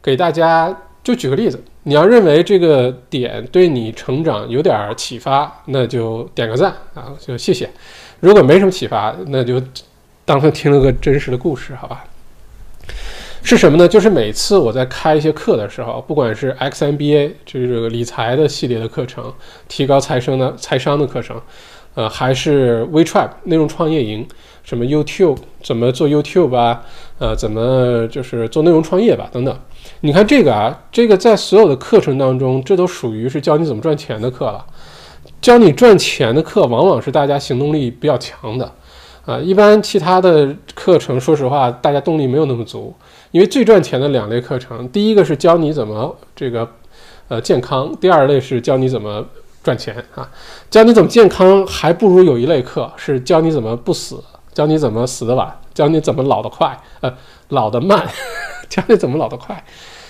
给大家就举个例子。你要认为这个点对你成长有点启发，那就点个赞啊，就谢谢。如果没什么启发，那就当成听了个真实的故事，好吧？是什么呢？就是每次我在开一些课的时候，不管是 XMBA 就是这个理财的系列的课程，提高财商的财商的课程，呃，还是 WeTrap 内容创业营，什么 YouTube 怎么做 YouTube 啊，呃，怎么就是做内容创业吧，等等。你看这个啊，这个在所有的课程当中，这都属于是教你怎么赚钱的课了。教你赚钱的课，往往是大家行动力比较强的，啊，一般其他的课程，说实话，大家动力没有那么足。因为最赚钱的两类课程，第一个是教你怎么这个呃健康，第二类是教你怎么赚钱啊。教你怎么健康，还不如有一类课是教你怎么不死，教你怎么死得晚，教你怎么老得快，呃，老得慢。教你怎么老得快，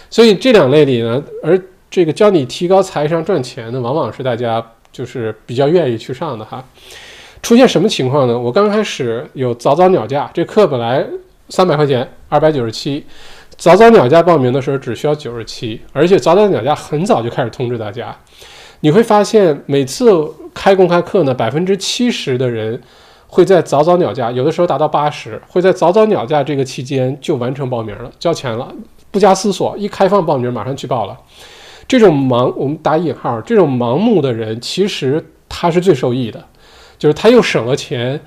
所以这两类里呢，而这个教你提高财商赚钱的，往往是大家就是比较愿意去上的哈。出现什么情况呢？我刚开始有早早鸟价，这课本来三百块钱，二百九十七，早早鸟价报名的时候只需要九十七，而且早早鸟价很早就开始通知大家。你会发现每次开公开课呢，百分之七十的人。会在早早鸟价，有的时候达到八十，会在早早鸟价这个期间就完成报名了，交钱了，不加思索，一开放报名马上去报了。这种盲，我们打引号，这种盲目的人，其实他是最受益的，就是他又省了钱，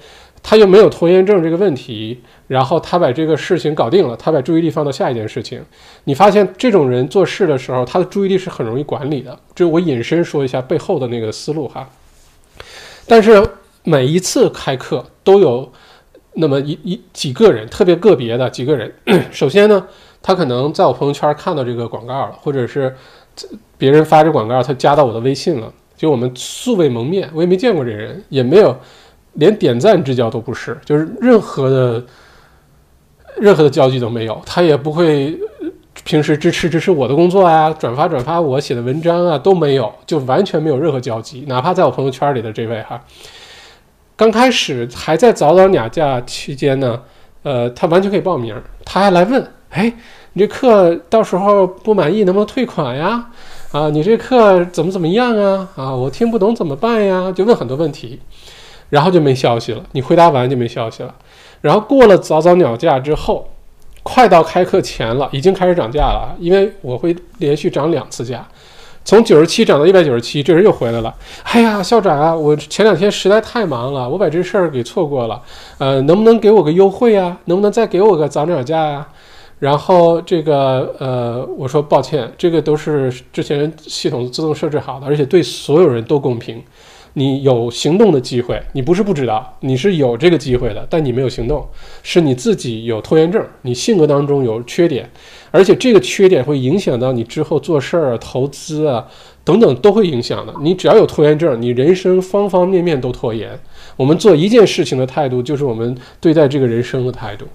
他又没有拖延症这个问题，然后他把这个事情搞定了，他把注意力放到下一件事情。你发现这种人做事的时候，他的注意力是很容易管理的。这我引申说一下背后的那个思路哈。但是每一次开课都有那么一一几个人，特别个别的几个人。首先呢，他可能在我朋友圈看到这个广告了，或者是别人发这广告，他加到我的微信了。就我们素未谋面，我也没见过这人，也没有连点赞之交都不是，就是任何的任何的交集都没有。他也不会平时支持支持我的工作啊，转发转发我写的文章啊都没有，就完全没有任何交集。哪怕在我朋友圈里的这位哈，刚开始还在早早鸟价期间呢，呃，他完全可以报名，他还来问，哎，你这课到时候不满意能不能退款呀？啊，你这课怎么怎么样啊？啊，我听不懂怎么办呀？就问很多问题，然后就没消息了。你回答完就没消息了。然后过了早早鸟价之后，快到开课前了，已经开始涨价了。因为我会连续涨两次价，从九十七涨到一百九十七，这人又回来了。哎呀，校长啊，我前两天实在太忙了，我把这事儿给错过了。呃，能不能给我个优惠啊？能不能再给我个早鸟价呀？然后这个呃，我说抱歉，这个都是之前系统自动设置好的，而且对所有人都公平。你有行动的机会，你不是不知道，你是有这个机会的，但你没有行动，是你自己有拖延症，你性格当中有缺点，而且这个缺点会影响到你之后做事儿、投资啊等等都会影响的。你只要有拖延症，你人生方方面面都拖延。我们做一件事情的态度，就是我们对待这个人生的态度。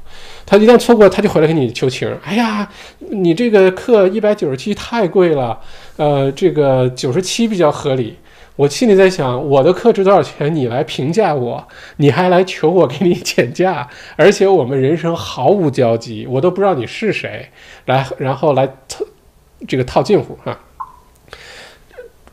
他一旦错过，他就回来给你求情。哎呀，你这个课一百九十七太贵了，呃，这个九十七比较合理。我心里在想，我的课值多少钱？你来评价我，你还来求我给你减价，而且我们人生毫无交集，我都不知道你是谁，来，然后来套这个套近乎哈。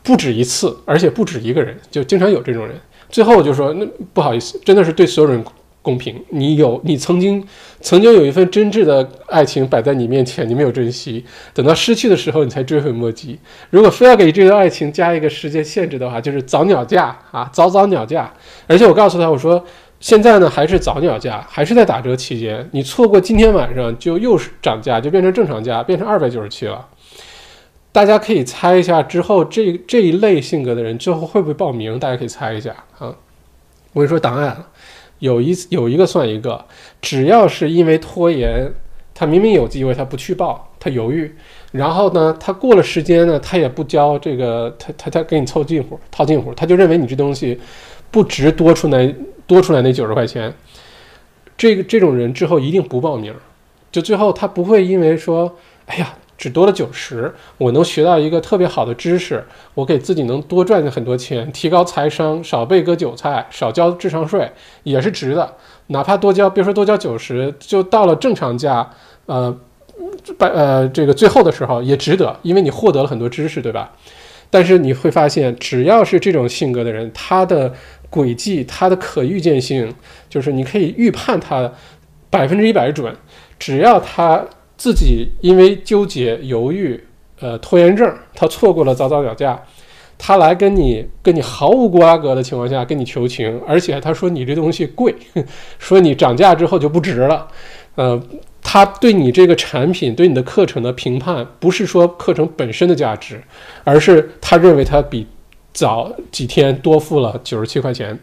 不止一次，而且不止一个人，就经常有这种人。最后我就说，那不好意思，真的是对所有人公平。你有你曾经曾经有一份真挚的爱情摆在你面前，你没有珍惜，等到失去的时候你才追悔莫及。如果非要给这段爱情加一个时间限制的话，就是早鸟价啊，早早鸟价。而且我告诉他，我说现在呢还是早鸟价，还是在打折期间，你错过今天晚上就又是涨价，就变成正常价，变成二百九十七了。大家可以猜一下，之后这这一类性格的人最后会不会报名？大家可以猜一下啊！我跟你说答案了，有一有一个算一个，只要是因为拖延，他明明有机会他不去报，他犹豫，然后呢，他过了时间呢，他也不交这个，他他他给你凑近乎套近乎，他就认为你这东西不值多出来多出来那九十块钱，这个这种人之后一定不报名，就最后他不会因为说，哎呀。只多了九十，我能学到一个特别好的知识，我给自己能多赚很多钱，提高财商，少被割韭菜，少交智商税，也是值的。哪怕多交，别说多交九十，就到了正常价，呃，百呃这个最后的时候也值得，因为你获得了很多知识，对吧？但是你会发现，只要是这种性格的人，他的轨迹，他的可预见性，就是你可以预判他百分之一百准，只要他。自己因为纠结、犹豫、呃拖延症，他错过了早早鸟价，他来跟你跟你毫无瓜葛的情况下跟你求情，而且他说你这东西贵，说你涨价之后就不值了，呃，他对你这个产品、对你的课程的评判，不是说课程本身的价值，而是他认为他比早几天多付了九十七块钱，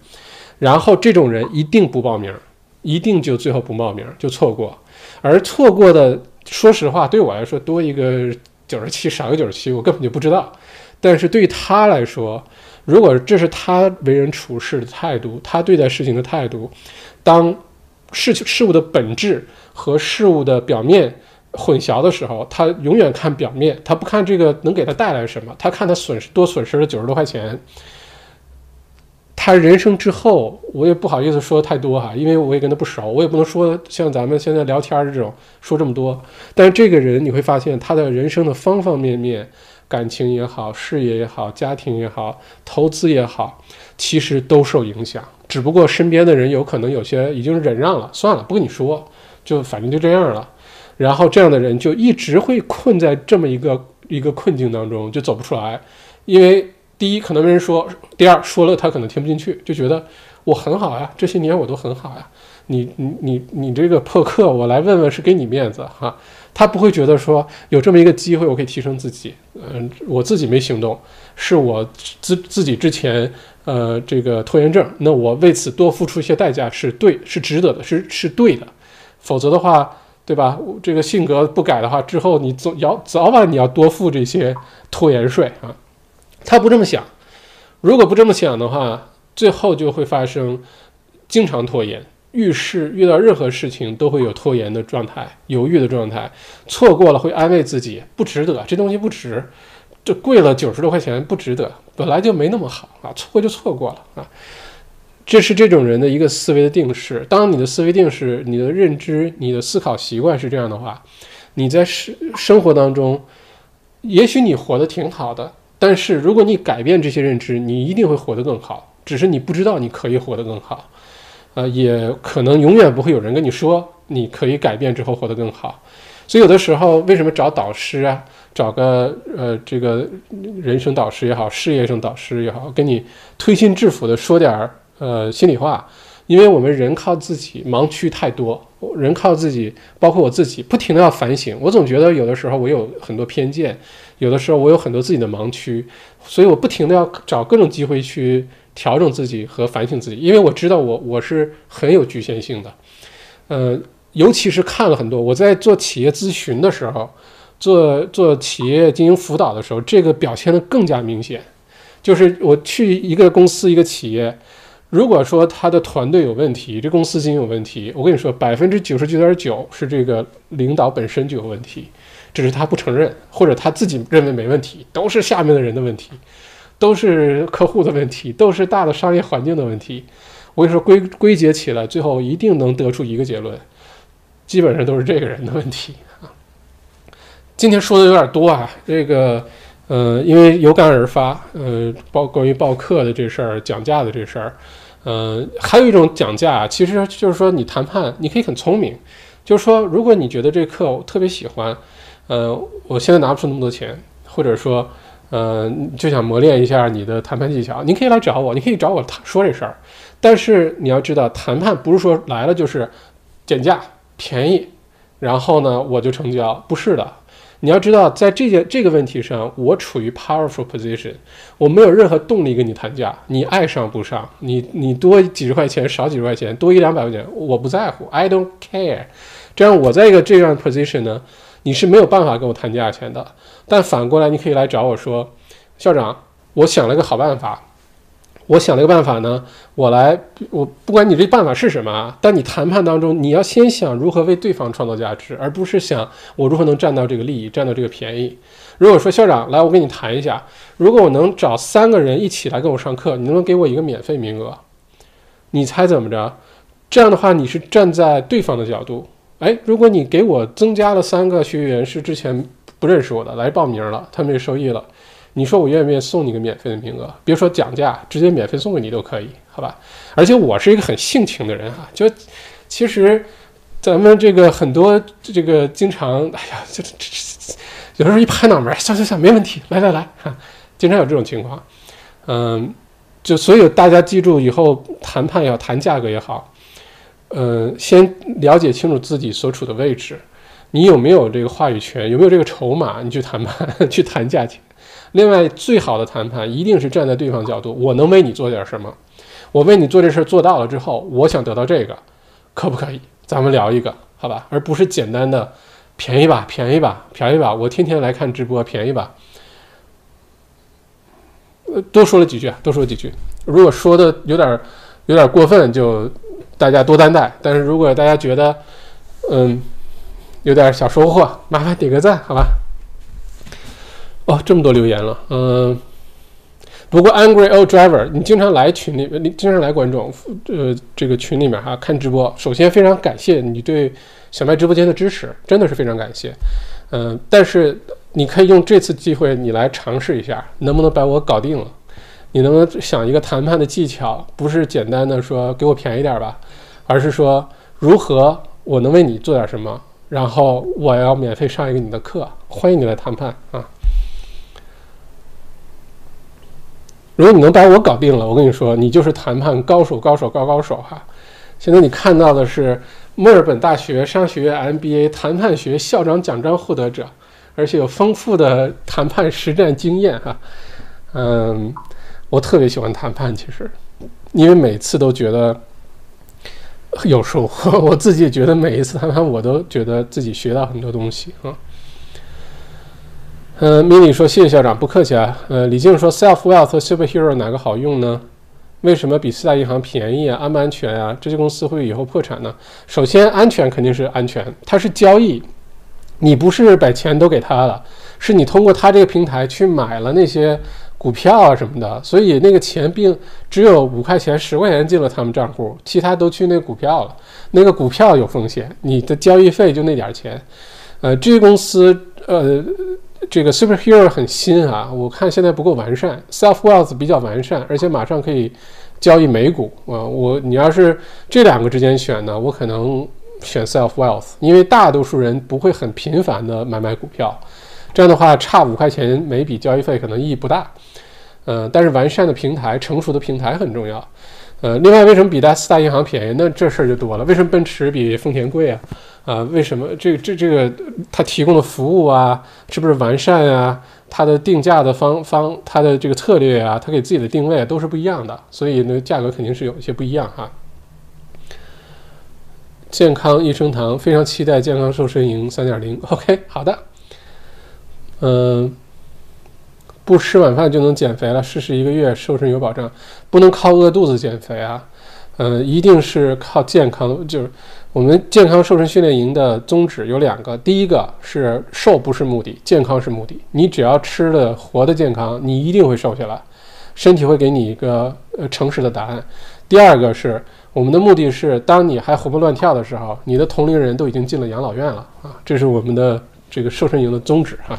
然后这种人一定不报名，一定就最后不报名就错过，而错过的。说实话，对我来说多一个九十七少一个九十七，我根本就不知道。但是对于他来说，如果这是他为人处事的态度，他对待事情的态度，当事情事物的本质和事物的表面混淆的时候，他永远看表面，他不看这个能给他带来什么，他看他损失多损失了九十多块钱。他人生之后，我也不好意思说太多哈，因为我也跟他不熟，我也不能说像咱们现在聊天这种说这么多。但是这个人你会发现，他的人生的方方面面，感情也好，事业也好，家庭也好，投资也好，其实都受影响。只不过身边的人有可能有些已经忍让了，算了，不跟你说，就反正就这样了。然后这样的人就一直会困在这么一个一个困境当中，就走不出来，因为。第一，可能没人说；第二，说了他可能听不进去，就觉得我很好呀，这些年我都很好呀。你你你你这个破课，我来问问是给你面子哈。他不会觉得说有这么一个机会，我可以提升自己。嗯，我自己没行动，是我自自己之前呃这个拖延症，那我为此多付出一些代价是对，是值得的，是是对的。否则的话，对吧？这个性格不改的话，之后你总要早晚你要多付这些拖延税啊。他不这么想，如果不这么想的话，最后就会发生经常拖延。遇事遇到任何事情都会有拖延的状态、犹豫的状态，错过了会安慰自己不值得，这东西不值，这贵了九十多块钱不值得，本来就没那么好啊，错过就错过了啊。这是这种人的一个思维的定式。当你的思维定式、你的认知、你的思考习惯是这样的话，你在生生活当中，也许你活得挺好的，但是如果你改变这些认知，你一定会活得更好，只是你不知道你可以活得更好。呃，也可能永远不会有人跟你说你可以改变之后活得更好，所以有的时候为什么找导师啊，找个呃这个人生导师也好，事业上导师也好，跟你推心置腹的说点儿呃心里话，因为我们人靠自己盲区太多，人靠自己，包括我自己，不停的要反省。我总觉得有的时候我有很多偏见，有的时候我有很多自己的盲区，所以我不停的要找各种机会去。调整自己和反省自己，因为我知道我我是很有局限性的，呃，尤其是看了很多。我在做企业咨询的时候，做做企业经营辅导的时候，这个表现的更加明显。就是我去一个公司、一个企业，如果说他的团队有问题，这公司经营有问题，我跟你说，百分之九十九点九是这个领导本身就有问题，只是他不承认，或者他自己认为没问题，都是下面的人的问题。都是客户的问题，都是大的商业环境的问题。我跟你说，归归结起来，最后一定能得出一个结论，基本上都是这个人的问题啊。今天说的有点多啊，这个，呃，因为有感而发，呃，报关于报课的这事儿，讲价的这事儿，呃，还有一种讲价，其实就是说你谈判，你可以很聪明，就是说，如果你觉得这课我特别喜欢，呃，我现在拿不出那么多钱，或者说。呃，就想磨练一下你的谈判技巧，你可以来找我，你可以找我说这事儿。但是你要知道，谈判不是说来了就是减价便宜，然后呢我就成交，不是的。你要知道，在这件这个问题上，我处于 powerful position，我没有任何动力跟你谈价，你爱上不上，你你多几十块钱，少几十块钱，多一两百块钱，我不在乎，I don't care。这样我在一个这样 position 呢，你是没有办法跟我谈价钱的。但反过来，你可以来找我说，校长，我想了个好办法。我想了个办法呢，我来，我不管你这办法是什么啊，但你谈判当中，你要先想如何为对方创造价值，而不是想我如何能占到这个利益，占到这个便宜。如果说校长来，我跟你谈一下，如果我能找三个人一起来跟我上课，你能不能给我一个免费名额？你猜怎么着？这样的话，你是站在对方的角度。哎，如果你给我增加了三个学员，是之前。不认识我的来报名了，他们也受益了。你说我愿不愿意送你个免费的名额？别说讲价，直接免费送给你都可以，好吧？而且我是一个很性情的人哈，就其实咱们这个很多这个经常，哎呀，这这这有的时候一拍脑门，行行行，没问题，来来来，哈，经常有这种情况。嗯，就所以大家记住，以后谈判要谈价格也好，嗯，先了解清楚自己所处的位置。你有没有这个话语权？有没有这个筹码？你去谈判，去谈价钱。另外，最好的谈判一定是站在对方角度，我能为你做点什么？我为你做这事做到了之后，我想得到这个，可不可以？咱们聊一个，好吧？而不是简单的便宜吧，便宜吧，便宜吧。我天天来看直播，便宜吧。呃，多说了几句，多说几句。如果说的有点有点过分，就大家多担待。但是如果大家觉得，嗯。有点小收获，麻烦点个赞，好吧？哦，这么多留言了，嗯。不过，Angry Old Driver，你经常来群里，你经常来观众，呃，这个群里面哈看直播。首先，非常感谢你对小麦直播间的支持，真的是非常感谢。嗯，但是你可以用这次机会，你来尝试一下，能不能把我搞定了？你能不能想一个谈判的技巧？不是简单的说给我便宜点吧，而是说如何我能为你做点什么？然后我要免费上一个你的课，欢迎你来谈判啊！如果你能把我搞定了，我跟你说，你就是谈判高手，高手，高高手哈！现在你看到的是墨尔本大学商学院 MBA 谈判学校长奖章获得者，而且有丰富的谈判实战经验哈。嗯，我特别喜欢谈判，其实，因为每次都觉得有收获。我自己也觉得每一次谈判，我都觉得自己学到很多东西啊。嗯，mini 说谢谢校长，不客气啊。呃，李静说 self wealth 和 superhero 哪个好用呢？为什么比四大银行便宜啊？安不安全啊？这些公司会以后破产呢？首先，安全肯定是安全，它是交易，你不是把钱都给他了，是你通过他这个平台去买了那些股票啊什么的，所以那个钱并只有五块钱、十块钱进了他们账户，其他都去那股票了。那个股票有风险，你的交易费就那点钱。呃，这些公司，呃。这个 superhero 很新啊，我看现在不够完善。self wealth 比较完善，而且马上可以交易美股啊。我你要是这两个之间选呢，我可能选 self wealth，因为大多数人不会很频繁的买买股票，这样的话差五块钱每笔交易费可能意义不大。呃，但是完善的平台、成熟的平台很重要。呃，另外为什么比大四大银行便宜？那这事儿就多了。为什么奔驰比丰田贵啊？啊，为什么这这这个它提供的服务啊，是不是完善啊？它的定价的方方，它的这个策略啊，它给自己的定位都是不一样的，所以呢，价格肯定是有一些不一样哈。健康益生堂非常期待健康瘦身营三点零，OK，好的。嗯，不吃晚饭就能减肥了，试试一个月瘦身有保障，不能靠饿肚子减肥啊。嗯，一定是靠健康，就是我们健康瘦身训练营的宗旨有两个，第一个是瘦不是目的，健康是目的。你只要吃的活的健康，你一定会瘦下来，身体会给你一个呃诚实的答案。第二个是我们的目的是，当你还活蹦乱跳的时候，你的同龄人都已经进了养老院了啊，这是我们的这个瘦身营的宗旨哈。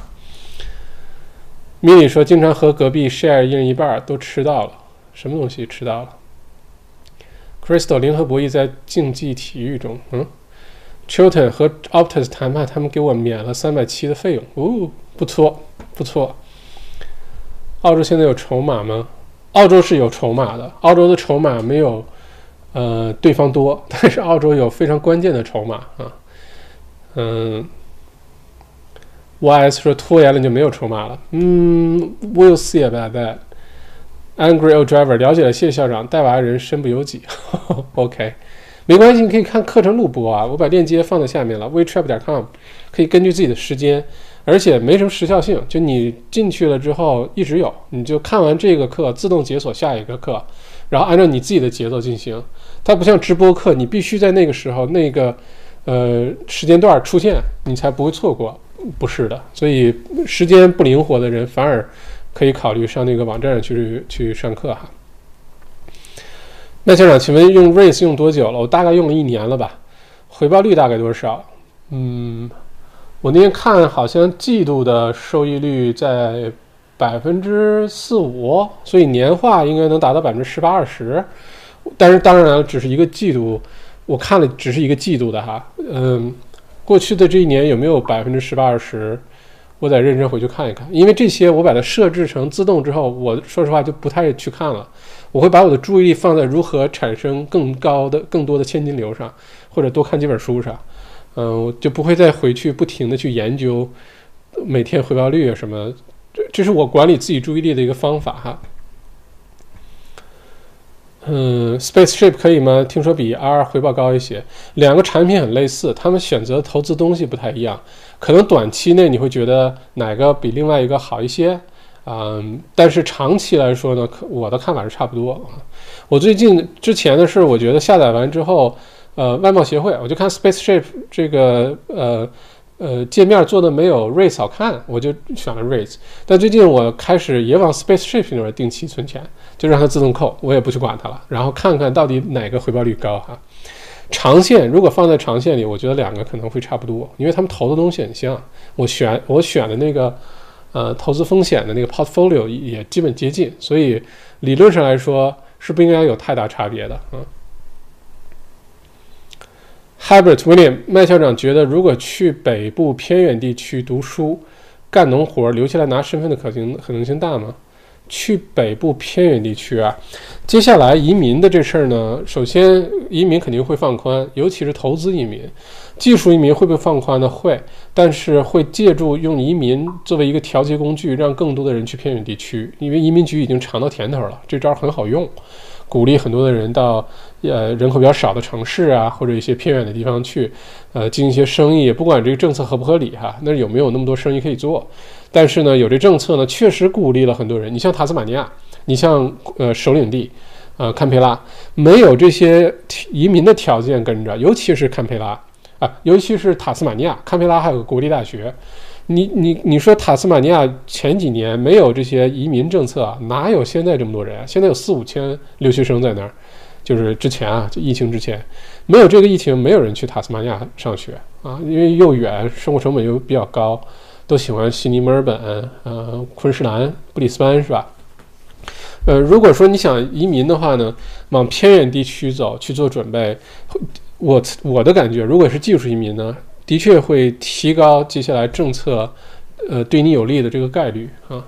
米莉说，经常和隔壁 share 一人一半，都吃到了，什么东西吃到了？Crystal 联合博弈在竞技体育中，嗯，Chilton 和 Optus 谈判，他们给我免了三百七的费用，哦，不错，不错。澳洲现在有筹码吗？澳洲是有筹码的，澳洲的筹码没有呃对方多，但是澳洲有非常关键的筹码啊。嗯，YS 说拖延了就没有筹码了，嗯，We'll see about that。Angry old driver 了解了，谢谢校长。带娃人身不由己。OK，没关系，你可以看课程录播啊，我把链接放在下面了。，WeTrap 点 com，可以根据自己的时间，而且没什么时效性，就你进去了之后一直有，你就看完这个课自动解锁下一个课，然后按照你自己的节奏进行。它不像直播课，你必须在那个时候那个呃时间段出现，你才不会错过。不是的，所以时间不灵活的人反而。可以考虑上那个网站上去去上课哈。麦校长，请问用 Race 用多久了？我大概用了一年了吧。回报率大概多少？嗯，我那天看好像季度的收益率在百分之四五，所以年化应该能达到百分之十八二十。但是当然只是一个季度，我看了只是一个季度的哈。嗯，过去的这一年有没有百分之十八二十？我得认真回去看一看，因为这些我把它设置成自动之后，我说实话就不太去看了。我会把我的注意力放在如何产生更高的、更多的现金流上，或者多看几本书上。嗯，我就不会再回去不停的去研究每天回报率啊什么。这这是我管理自己注意力的一个方法哈。嗯，Spaceship 可以吗？听说比 R 回报高一些。两个产品很类似，他们选择投资东西不太一样。可能短期内你会觉得哪个比另外一个好一些，嗯，但是长期来说呢，我的看法是差不多。我最近之前的是，我觉得下载完之后，呃，外贸协会，我就看 Spaceship 这个呃呃界面做的没有 Raise 好看，我就选了 Raise。但最近我开始也往 Spaceship 那边定期存钱，就让它自动扣，我也不去管它了，然后看看到底哪个回报率高哈。长线如果放在长线里，我觉得两个可能会差不多，因为他们投的东西很像。我选我选的那个，呃，投资风险的那个 portfolio 也基本接近，所以理论上来说是不应该有太大差别的。嗯。Hybrid William 麦校长觉得，如果去北部偏远地区读书、干农活，留下来拿身份的可行可能性大吗？去北部偏远地区啊，接下来移民的这事儿呢，首先移民肯定会放宽，尤其是投资移民。技术移民会不会放宽呢？会，但是会借助用移民作为一个调节工具，让更多的人去偏远地区，因为移民局已经尝到甜头了，这招很好用，鼓励很多的人到呃人口比较少的城市啊，或者一些偏远的地方去，呃进行一些生意。不管这个政策合不合理哈，那有没有那么多生意可以做？但是呢，有这政策呢，确实鼓励了很多人。你像塔斯马尼亚，你像呃首领地，呃堪培拉，没有这些移民的条件跟着，尤其是堪培拉。啊，尤其是塔斯马尼亚，堪培拉还有个国立大学。你你你说塔斯马尼亚前几年没有这些移民政策，哪有现在这么多人？现在有四五千留学生在那儿，就是之前啊，就疫情之前，没有这个疫情，没有人去塔斯马尼亚上学啊，因为又远，生活成本又比较高，都喜欢悉尼、墨尔本、呃昆士兰、布里斯班，是吧？呃，如果说你想移民的话呢，往偏远地区走去做准备。我我的感觉，如果是技术移民呢，的确会提高接下来政策，呃，对你有利的这个概率啊，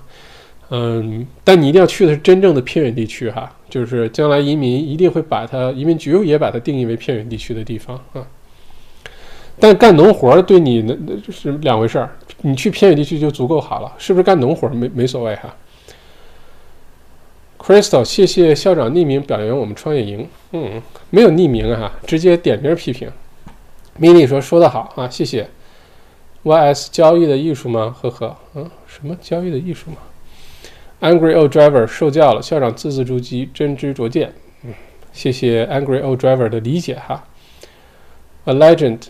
嗯，但你一定要去的是真正的偏远地区哈，就是将来移民一定会把它移民局也把它定义为偏远地区的地方啊。但干农活对你那那是两回事儿，你去偏远地区就足够好了，是不是干农活没没所谓哈？Crystal，谢谢校长匿名表扬我们创业营。嗯，没有匿名啊，直接点名批评。Mini 说说得好啊，谢谢。YS 交易的艺术吗？呵呵，嗯，什么交易的艺术吗？Angry Old Driver 受教了，校长字字珠玑，真知灼见。嗯，谢谢 Angry Old Driver 的理解哈。A Legend，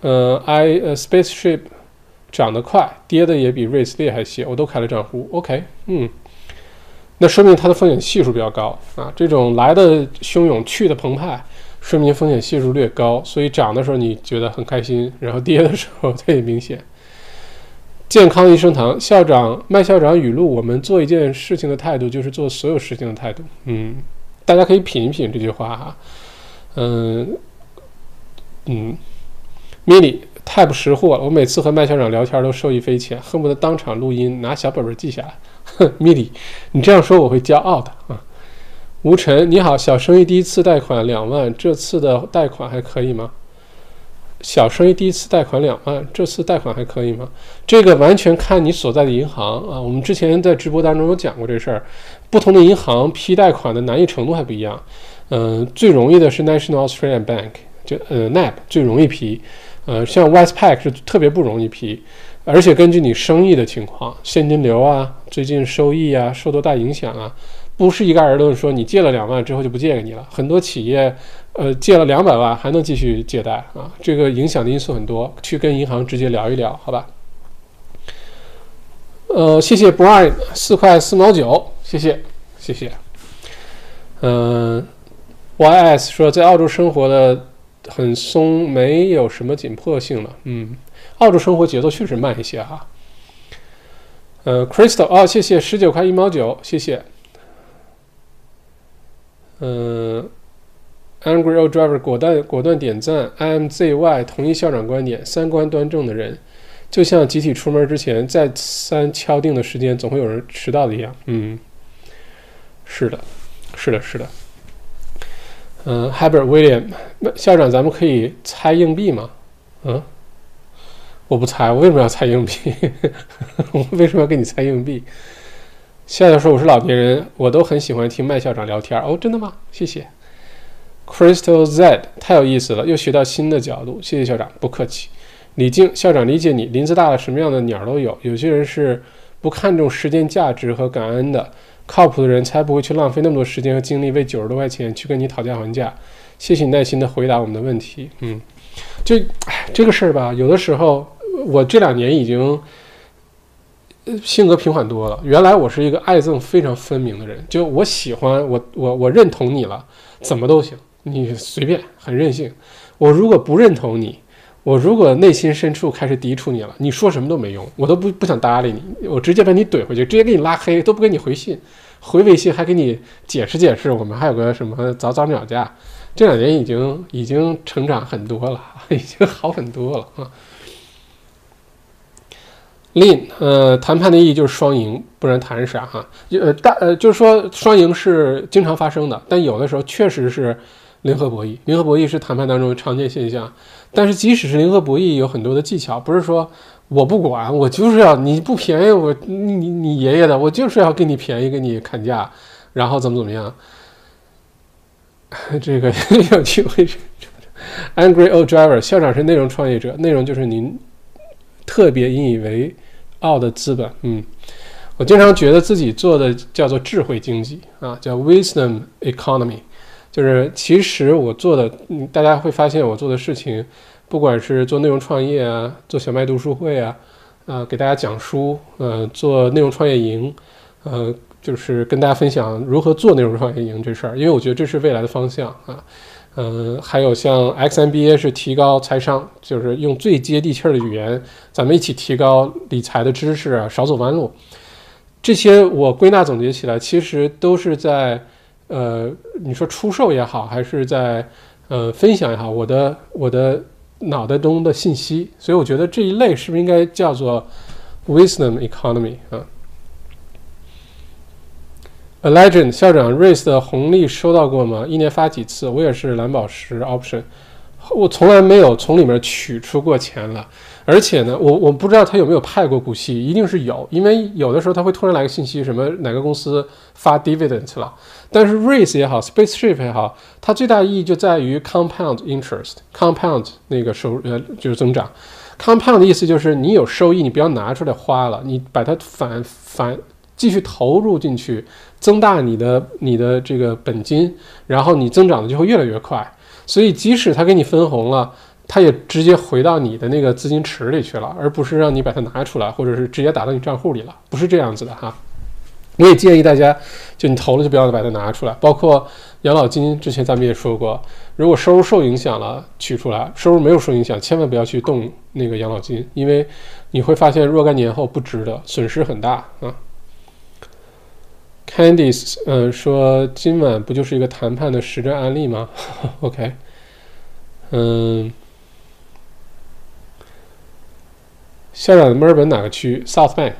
呃，I a Spaceship 涨得快，跌的也比 Race 厉害些，我都开了账户。OK，嗯。那说明它的风险系数比较高啊，这种来的汹涌，去的澎湃，说明风险系数略高，所以涨的时候你觉得很开心，然后跌的时候特别明显。健康一生堂校长麦校长语录：我们做一件事情的态度就是做所有事情的态度。嗯，大家可以品一品这句话哈。嗯嗯，mini 太不识货了，我每次和麦校长聊天都受益匪浅，恨不得当场录音，拿小本本记下来。哼，米里，你这样说我会骄傲的啊。吴晨，你好，小生意第一次贷款两万，这次的贷款还可以吗？小生意第一次贷款两万，这次贷款还可以吗？这个完全看你所在的银行啊。我们之前在直播当中有讲过这事儿，不同的银行批贷款的难易程度还不一样。嗯，最容易的是 National Australian Bank，就呃 NAB 最容易批，呃，像 Westpac 是特别不容易批。而且根据你生意的情况，现金流啊，最近收益啊，受多大影响啊，不是一概而论说你借了两万之后就不借给你了。很多企业，呃，借了两百万还能继续借贷啊，这个影响的因素很多，去跟银行直接聊一聊，好吧？呃，谢谢 Brian 四块四毛九，谢谢谢谢。嗯，YS 说在澳洲生活的很松，没有什么紧迫性了，嗯。澳洲生活节奏确实慢一些哈。呃，Crystal 哦，谢谢十九块一毛九，谢谢。嗯，Angry Old Driver 果断果断点赞，IMZY 同意校长观点，三观端正的人，就像集体出门之前再三敲定的时间，总会有人迟到的一样。嗯，是的，是的，是的。嗯，Hubert William 校长，咱们可以猜硬币吗？嗯。我不猜，我为什么要猜硬币？我为什么要跟你猜硬币？校长说我是老年人，我都很喜欢听麦校长聊天。哦，真的吗？谢谢。Crystal Z 太有意思了，又学到新的角度。谢谢校长，不客气。李静校长理解你，林子大了，什么样的鸟都有。有些人是不看重时间价值和感恩的，靠谱的人才不会去浪费那么多时间和精力为九十多块钱去跟你讨价还价。谢谢你耐心的回答我们的问题。嗯，就，这个事儿吧，有的时候。我这两年已经性格平缓多了。原来我是一个爱憎非常分明的人，就我喜欢我我我认同你了，怎么都行，你随便，很任性。我如果不认同你，我如果内心深处开始抵触你了，你说什么都没用，我都不不想搭理你，我直接把你怼回去，直接给你拉黑，都不给你回信，回微信还给你解释解释，我们还有个什么早早鸟价。这两年已经已经成长很多了，已经好很多了啊。Lean，呃，谈判的意义就是双赢，不然谈啥哈？呃，大呃，就是说双赢是经常发生的，但有的时候确实是零和博弈。零和博弈是谈判当中常见现象，但是即使是零和博弈，有很多的技巧，不是说我不管，我就是要你不便宜我你你爷爷的，我就是要给你便宜，给你砍价，然后怎么怎么样？这个 有机会，Angry Old Driver 校长是内容创业者，内容就是您特别引以为。傲的资本，嗯，我经常觉得自己做的叫做智慧经济啊，叫 wisdom economy，就是其实我做的，嗯，大家会发现我做的事情，不管是做内容创业啊，做小麦读书会啊，呃，给大家讲书，呃，做内容创业营，呃，就是跟大家分享如何做内容创业营这事儿，因为我觉得这是未来的方向啊。嗯，还有像 XMBA 是提高财商，就是用最接地气儿的语言，咱们一起提高理财的知识啊，少走弯路。这些我归纳总结起来，其实都是在呃，你说出售也好，还是在呃分享也好，我的我的脑袋中的信息。所以我觉得这一类是不是应该叫做 Wisdom Economy 啊？A legend 校长 Race 的红利收到过吗？一年发几次？我也是蓝宝石 option，我从来没有从里面取出过钱了。而且呢，我我不知道他有没有派过股息，一定是有，因为有的时候他会突然来个信息，什么哪个公司发 dividend 了。但是 raise 也好，spaceship 也好，它最大意义就在于 compound interest，compound 那个收呃就是增长。compound 的意思就是你有收益，你不要拿出来花了，你把它反反。继续投入进去，增大你的你的这个本金，然后你增长的就会越来越快。所以即使他给你分红了，他也直接回到你的那个资金池里去了，而不是让你把它拿出来，或者是直接打到你账户里了，不是这样子的哈。我也建议大家，就你投了就不要把它拿出来。包括养老金，之前咱们也说过，如果收入受影响了，取出来；收入没有受影响，千万不要去动那个养老金，因为你会发现若干年后不值得，损失很大啊。Candice，嗯，说今晚不就是一个谈判的实战案例吗？OK，嗯，校长的墨尔本哪个区？South Bank。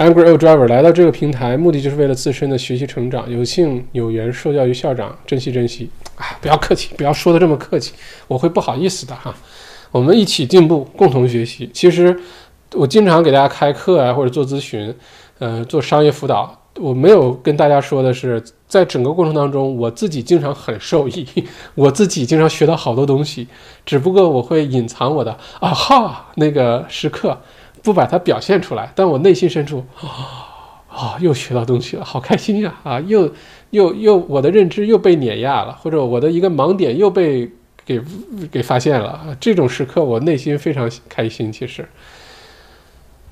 Angry Old Driver 来到这个平台，目的就是为了自身的学习成长。有幸有缘受教于校长，珍惜珍惜。啊，不要客气，不要说的这么客气，我会不好意思的哈。我们一起进步，共同学习。其实我经常给大家开课啊，或者做咨询，呃，做商业辅导。我没有跟大家说的是，在整个过程当中，我自己经常很受益，我自己经常学到好多东西，只不过我会隐藏我的啊哈那个时刻，不把它表现出来，但我内心深处啊啊又学到东西了，好开心呀啊又又又我的认知又被碾压了，或者我的一个盲点又被给给发现了，这种时刻我内心非常开心，其实，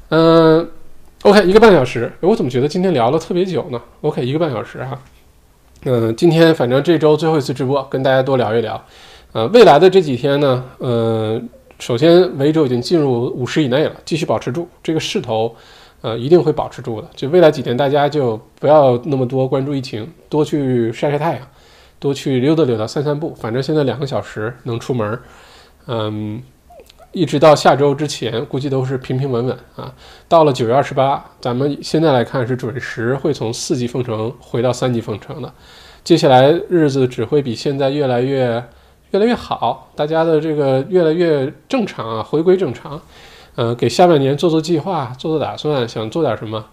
嗯。OK，一个半小时，我怎么觉得今天聊了特别久呢？OK，一个半小时哈，嗯，今天反正这周最后一次直播，跟大家多聊一聊。呃，未来的这几天呢，呃，首先维州已经进入五十以内了，继续保持住这个势头，呃，一定会保持住的。就未来几天，大家就不要那么多关注疫情，多去晒晒太阳，多去溜达溜达、散散步。反正现在两个小时能出门，嗯。一直到下周之前，估计都是平平稳稳啊。到了九月二十八，咱们现在来看是准时会从四级封城回到三级封城的。接下来日子只会比现在越来越越来越好，大家的这个越来越正常啊，回归正常。嗯，给下半年做做计划，做做打算，想做点什么，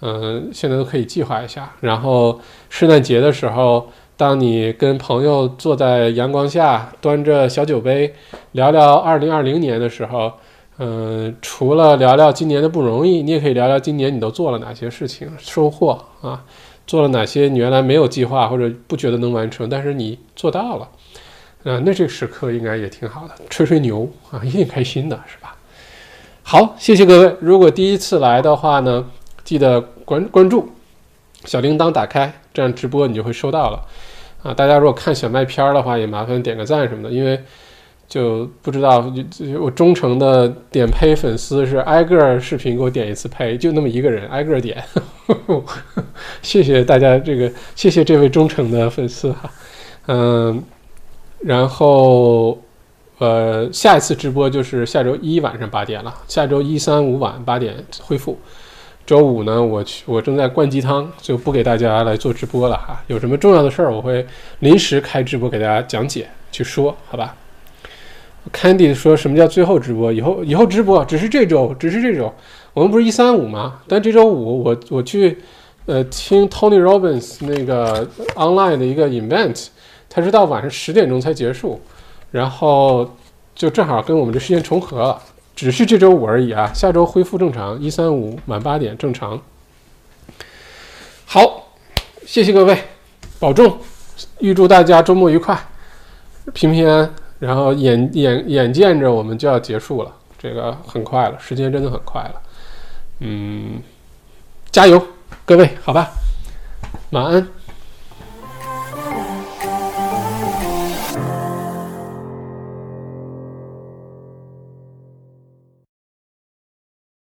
嗯，现在都可以计划一下。然后圣诞节的时候。当你跟朋友坐在阳光下，端着小酒杯，聊聊二零二零年的时候，嗯，除了聊聊今年的不容易，你也可以聊聊今年你都做了哪些事情，收获啊，做了哪些你原来没有计划或者不觉得能完成，但是你做到了，啊，那这个时刻应该也挺好的，吹吹牛啊，一定开心的，是吧？好，谢谢各位。如果第一次来的话呢，记得关关注，小铃铛打开，这样直播你就会收到了。啊，大家如果看小麦片儿的话，也麻烦点个赞什么的，因为就不知道我忠诚的点呸粉丝是挨个视频给我点一次呸，就那么一个人挨个点，谢谢大家这个，谢谢这位忠诚的粉丝哈，嗯，然后呃，下一次直播就是下周一晚上八点了，下周一三五晚八点恢复。周五呢，我去，我正在灌鸡汤，就不给大家来做直播了哈。有什么重要的事儿，我会临时开直播给大家讲解去说，好吧？Candy 说什么叫最后直播？以后以后直播只是这周，只是这周。我们不是一三五吗？但这周五我我去呃听 Tony Robbins 那个 online 的一个 event，他是到晚上十点钟才结束，然后就正好跟我们这时间重合了。只是这周五而已啊，下周恢复正常，一三五晚八点正常。好，谢谢各位，保重，预祝大家周末愉快，平平安。然后眼眼眼见着我们就要结束了，这个很快了，时间真的很快了。嗯，加油，各位，好吧，晚安。